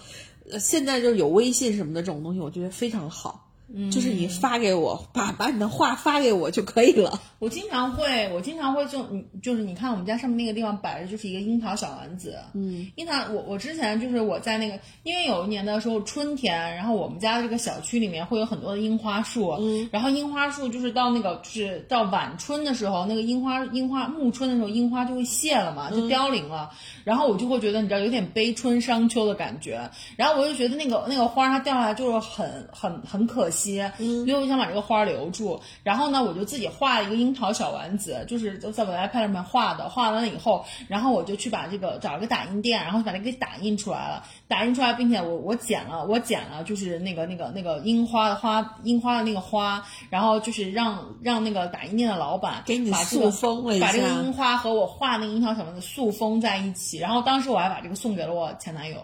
呃现在就是有微信什么的这种东西，我觉得非常好。就是你发给我，把把你的话发给我就可以了。我经常会，我经常会就你就是你看我们家上面那个地方摆着就是一个樱桃小丸子，嗯，樱桃我我之前就是我在那个，因为有一年的时候春天，然后我们家这个小区里面会有很多的樱花树，嗯，然后樱花树就是到那个就是到晚春的时候，那个樱花樱花暮春的时候，樱花就会谢了嘛，就凋零了，然后我就会觉得你知道有点悲春伤秋的感觉，然后我就觉得那个那个花它掉下来就是很很很可惜，嗯，因为我想把这个花留住，然后呢，我就自己画了一个樱桃小丸子，就是就在我的 iPad 上面画的，画完了以后，然后我就去把这个找了个打印店，然后把它给打印出来了，打印出来，并且我我剪了，我剪了就是那个那个那个樱花的花，樱花的那个花，然后就是让让那个打印店的老板给你把塑封了一把这个樱花和我画那个樱桃小丸子塑封在一起，然后当时我还把这个送给了我前男友。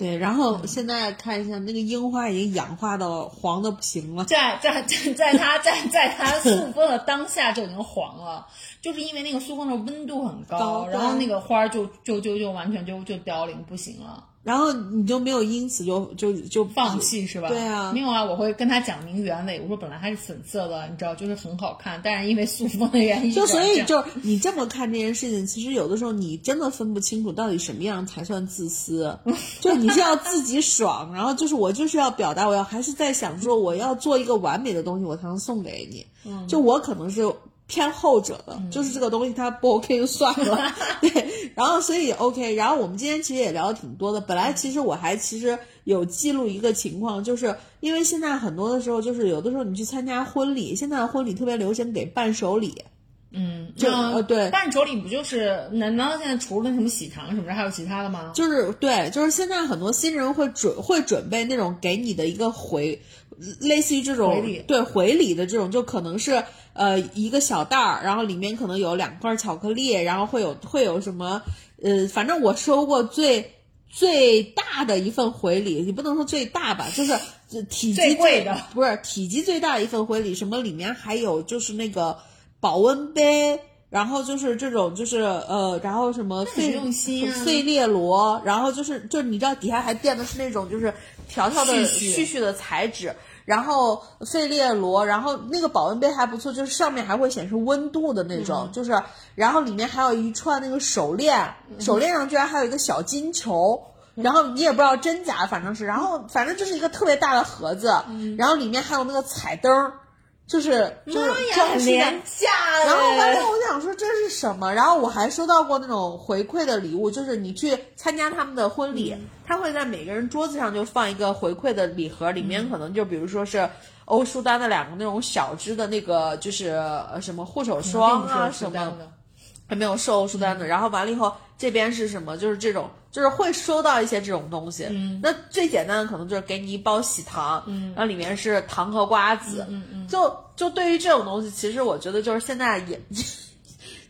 对，然后现在看一下，那个樱花已经氧化到黄的不行了。在在在在它在在它塑 封的当下就已经黄了，就是因为那个塑封的温度很高，高然后那个花儿就就就就完全就就凋零不行了，然后你就没有因此就就就放弃是吧？对啊没有啊，我会跟他讲明原委，我说本来它是粉色的，你知道，就是很好看，但是因为塑封的原因，就所以就是你这么看这件事情，其实有的时候你真的分不清楚到底什么样才算自私。就你是要自己爽，然后就是我就是要表达，我要还是在想说我要做一个完美的东西，我才能送给你。嗯就我可能是。偏后者的，就是这个东西它不 OK 就算了，对，然后所以 OK，然后我们今天其实也聊的挺多的。本来其实我还其实有记录一个情况，就是因为现在很多的时候，就是有的时候你去参加婚礼，现在的婚礼特别流行给伴手礼，嗯，就那呃对伴手礼不就是难难道现在除了那什么喜糖什么的，还有其他的吗？就是对，就是现在很多新人会准会准备那种给你的一个回，类似于这种回对回礼的这种，就可能是呃一个小袋儿，然后里面可能有两块巧克力，然后会有会有什么呃，反正我收过最最大的一份回礼，你不能说最大吧，就是呃体积最贵的。不是体积最大的一份回礼，什么里面还有就是那个保温杯。然后就是这种，就是呃，然后什么很费用心啊。费列罗，然后就是就你知道底下还垫的是那种就是条条的絮絮。絮絮的材质，然后费列罗，然后那个保温杯还不错，就是上面还会显示温度的那种，就是然后里面还有一串那个手链，手链上居然还有一个小金球。然后你也不知道真假，反正是，然后反正就是一个特别大的盒子，然后里面还有那个彩灯儿，就是就是很廉价哎。然后完了，我想说这是什么？然后我还收到过那种回馈的礼物，就是你去参加他们的婚礼，嗯他会在每个人桌子上就放一个回馈的礼盒，里嗯面可能就比如说是欧舒丹的两个那种小支的那个，就是呃什么护手霜啊什么。还没有收欧舒丹的，然后完了以后，这边是什么？就是这种，就是会收到一些这种东西。嗯，那最简单的可能就是给你一包喜糖，嗯，然后里面是糖和瓜子，嗯嗯，就就对于这种东西，其实我觉得就是现在也，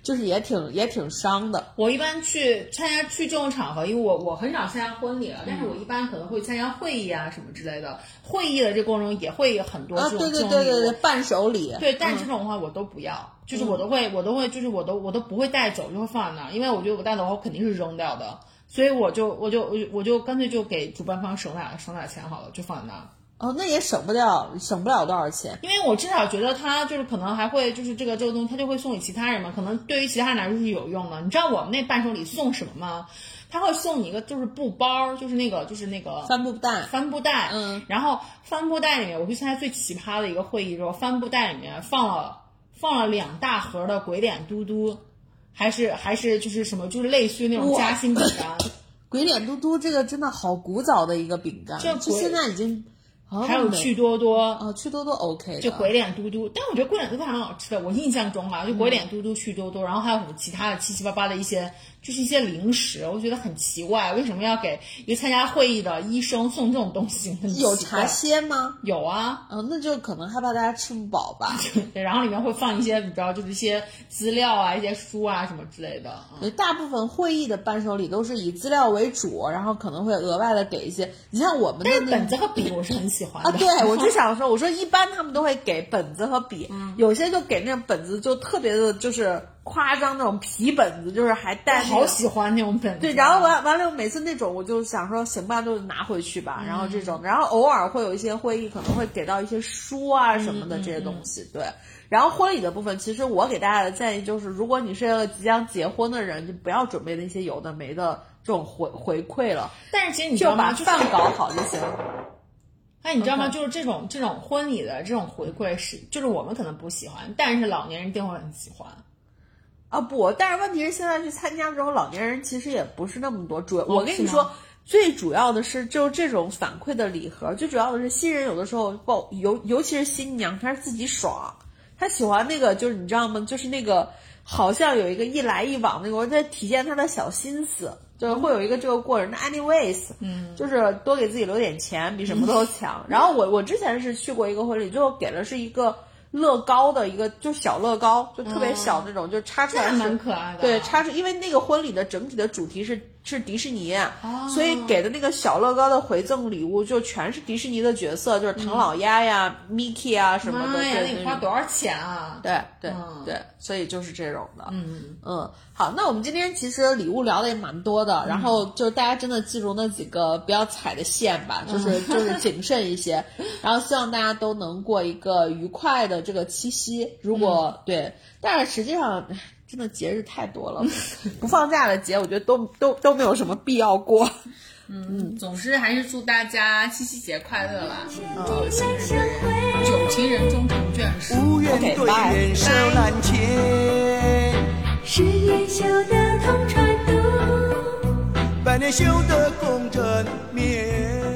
就是也挺也挺伤的。我一般去参加去这种场合，因为我我很少参加婚礼了，但是我一般可能会参加会议啊什么之类的。会议的这过程中也会有很多啊，这种、对对对对对，伴手礼，对，但这种的话我都不要，就是我都会，我都会，就是我都我都不会带走，就会放在那儿，因为我觉得我带走我肯定是扔掉的，所以我就我就我就我就干脆就给主办方省点省点钱好了，就放在那儿。哦，那也省不了，省不了多少钱。因为我至少觉得他就是可能还会就是这个这个东西，他就会送给其他人嘛，可能对于其他人来说是有用的。你知道我们那伴手礼送什么吗？他会送你一个就是布包，就是那个就是那个帆布袋，帆布袋，嗯，然后帆布袋里面，我去参加最奇葩的一个会议之后，帆布袋里面放了放了两大盒的鬼脸嘟嘟，还是还是就是什么，就是类似于那种夹心饼干，鬼脸嘟嘟这个真的好古早的一个饼干，这现在已经好像没还有趣多多，哦，趣多多 OK，就鬼脸嘟嘟，但我觉得鬼脸嘟嘟还蛮好吃的。我印象中啊，就鬼脸嘟嘟、趣多多，然后还有什么其他的七七八八的一些，就是一些零食，我觉得很奇怪，为什么要给一个参加会议的医生送这种东西？有茶歇吗？有啊，嗯，那就可能害怕大家吃不饱吧。对，然后里面会放一些你知道，就是一些资料啊、一些书啊什么之类的。嗯，大部分会议的伴手礼都是以资料为主，然后可能会额外的给一些。你像我们的但是本子和笔我是很喜欢的。啊，对，我就想说，我说一般他们都会给本子和笔，嗯有些就给那种本子就特别的，就是夸张那种皮本子，就是还带、那个、好喜欢那种本子。啊对，然后完完了，每次那种我就想说，行吧，就拿回去吧。然后这种，然后偶尔会有一些会议可能会给到一些书啊什么的这些东西，对。然后婚礼的部分，其实我给大家的建议就是，如果你是个即将结婚的人，就不要准备那些有的没的这种回回馈了，但是其实你？就把饭搞好就行。哎，你知道吗？就是这种这种婚礼的这种回馈是，就是我们可能不喜欢，但是老年人一定会很喜欢。啊不，但是问题是现在去参加这种老年人其实也不是那么多，主要、我跟你说，最主要的是就是这种反馈的礼盒，最主要的是新人有的时候不尤尤其是新娘，她是自己爽，她喜欢那个就是你知道吗？就是那个好像有一个一来一往那个，在体现她的小心思。就是会有一个这个过程。那 anyways，嗯，就是多给自己留点钱，比什么都强。然后我我之前是去过一个婚礼，最后给了是一个乐高的一个，就小乐高，就特别小那种，就插出来是蛮可爱的。对，插出，因为那个婚礼的整体的主题是是迪士尼，哦所以给的那个小乐高的回赠礼物就全是迪士尼的角色，就是唐老鸭呀、Mickey 啊什么的。妈呀，那对对对你花多少钱啊？对对嗯对，所以就是这种的。嗯，嗯，好，那我们今天其实礼物聊的也蛮多的，然后就是大家真的记住那几个不要踩的线吧，就是就是谨慎一些，然后希望大家都能过一个愉快的这个七夕。如果、对，但是实际上唉真的节日太多了，不放假的节我觉得都都都没有什么必要过。嗯，总之还是祝大家七夕节快乐啦！嗯有情人终有情人终成眷属。无缘 OK，对 bye 面手难牵，十年修得同船渡。百年修得共枕眠。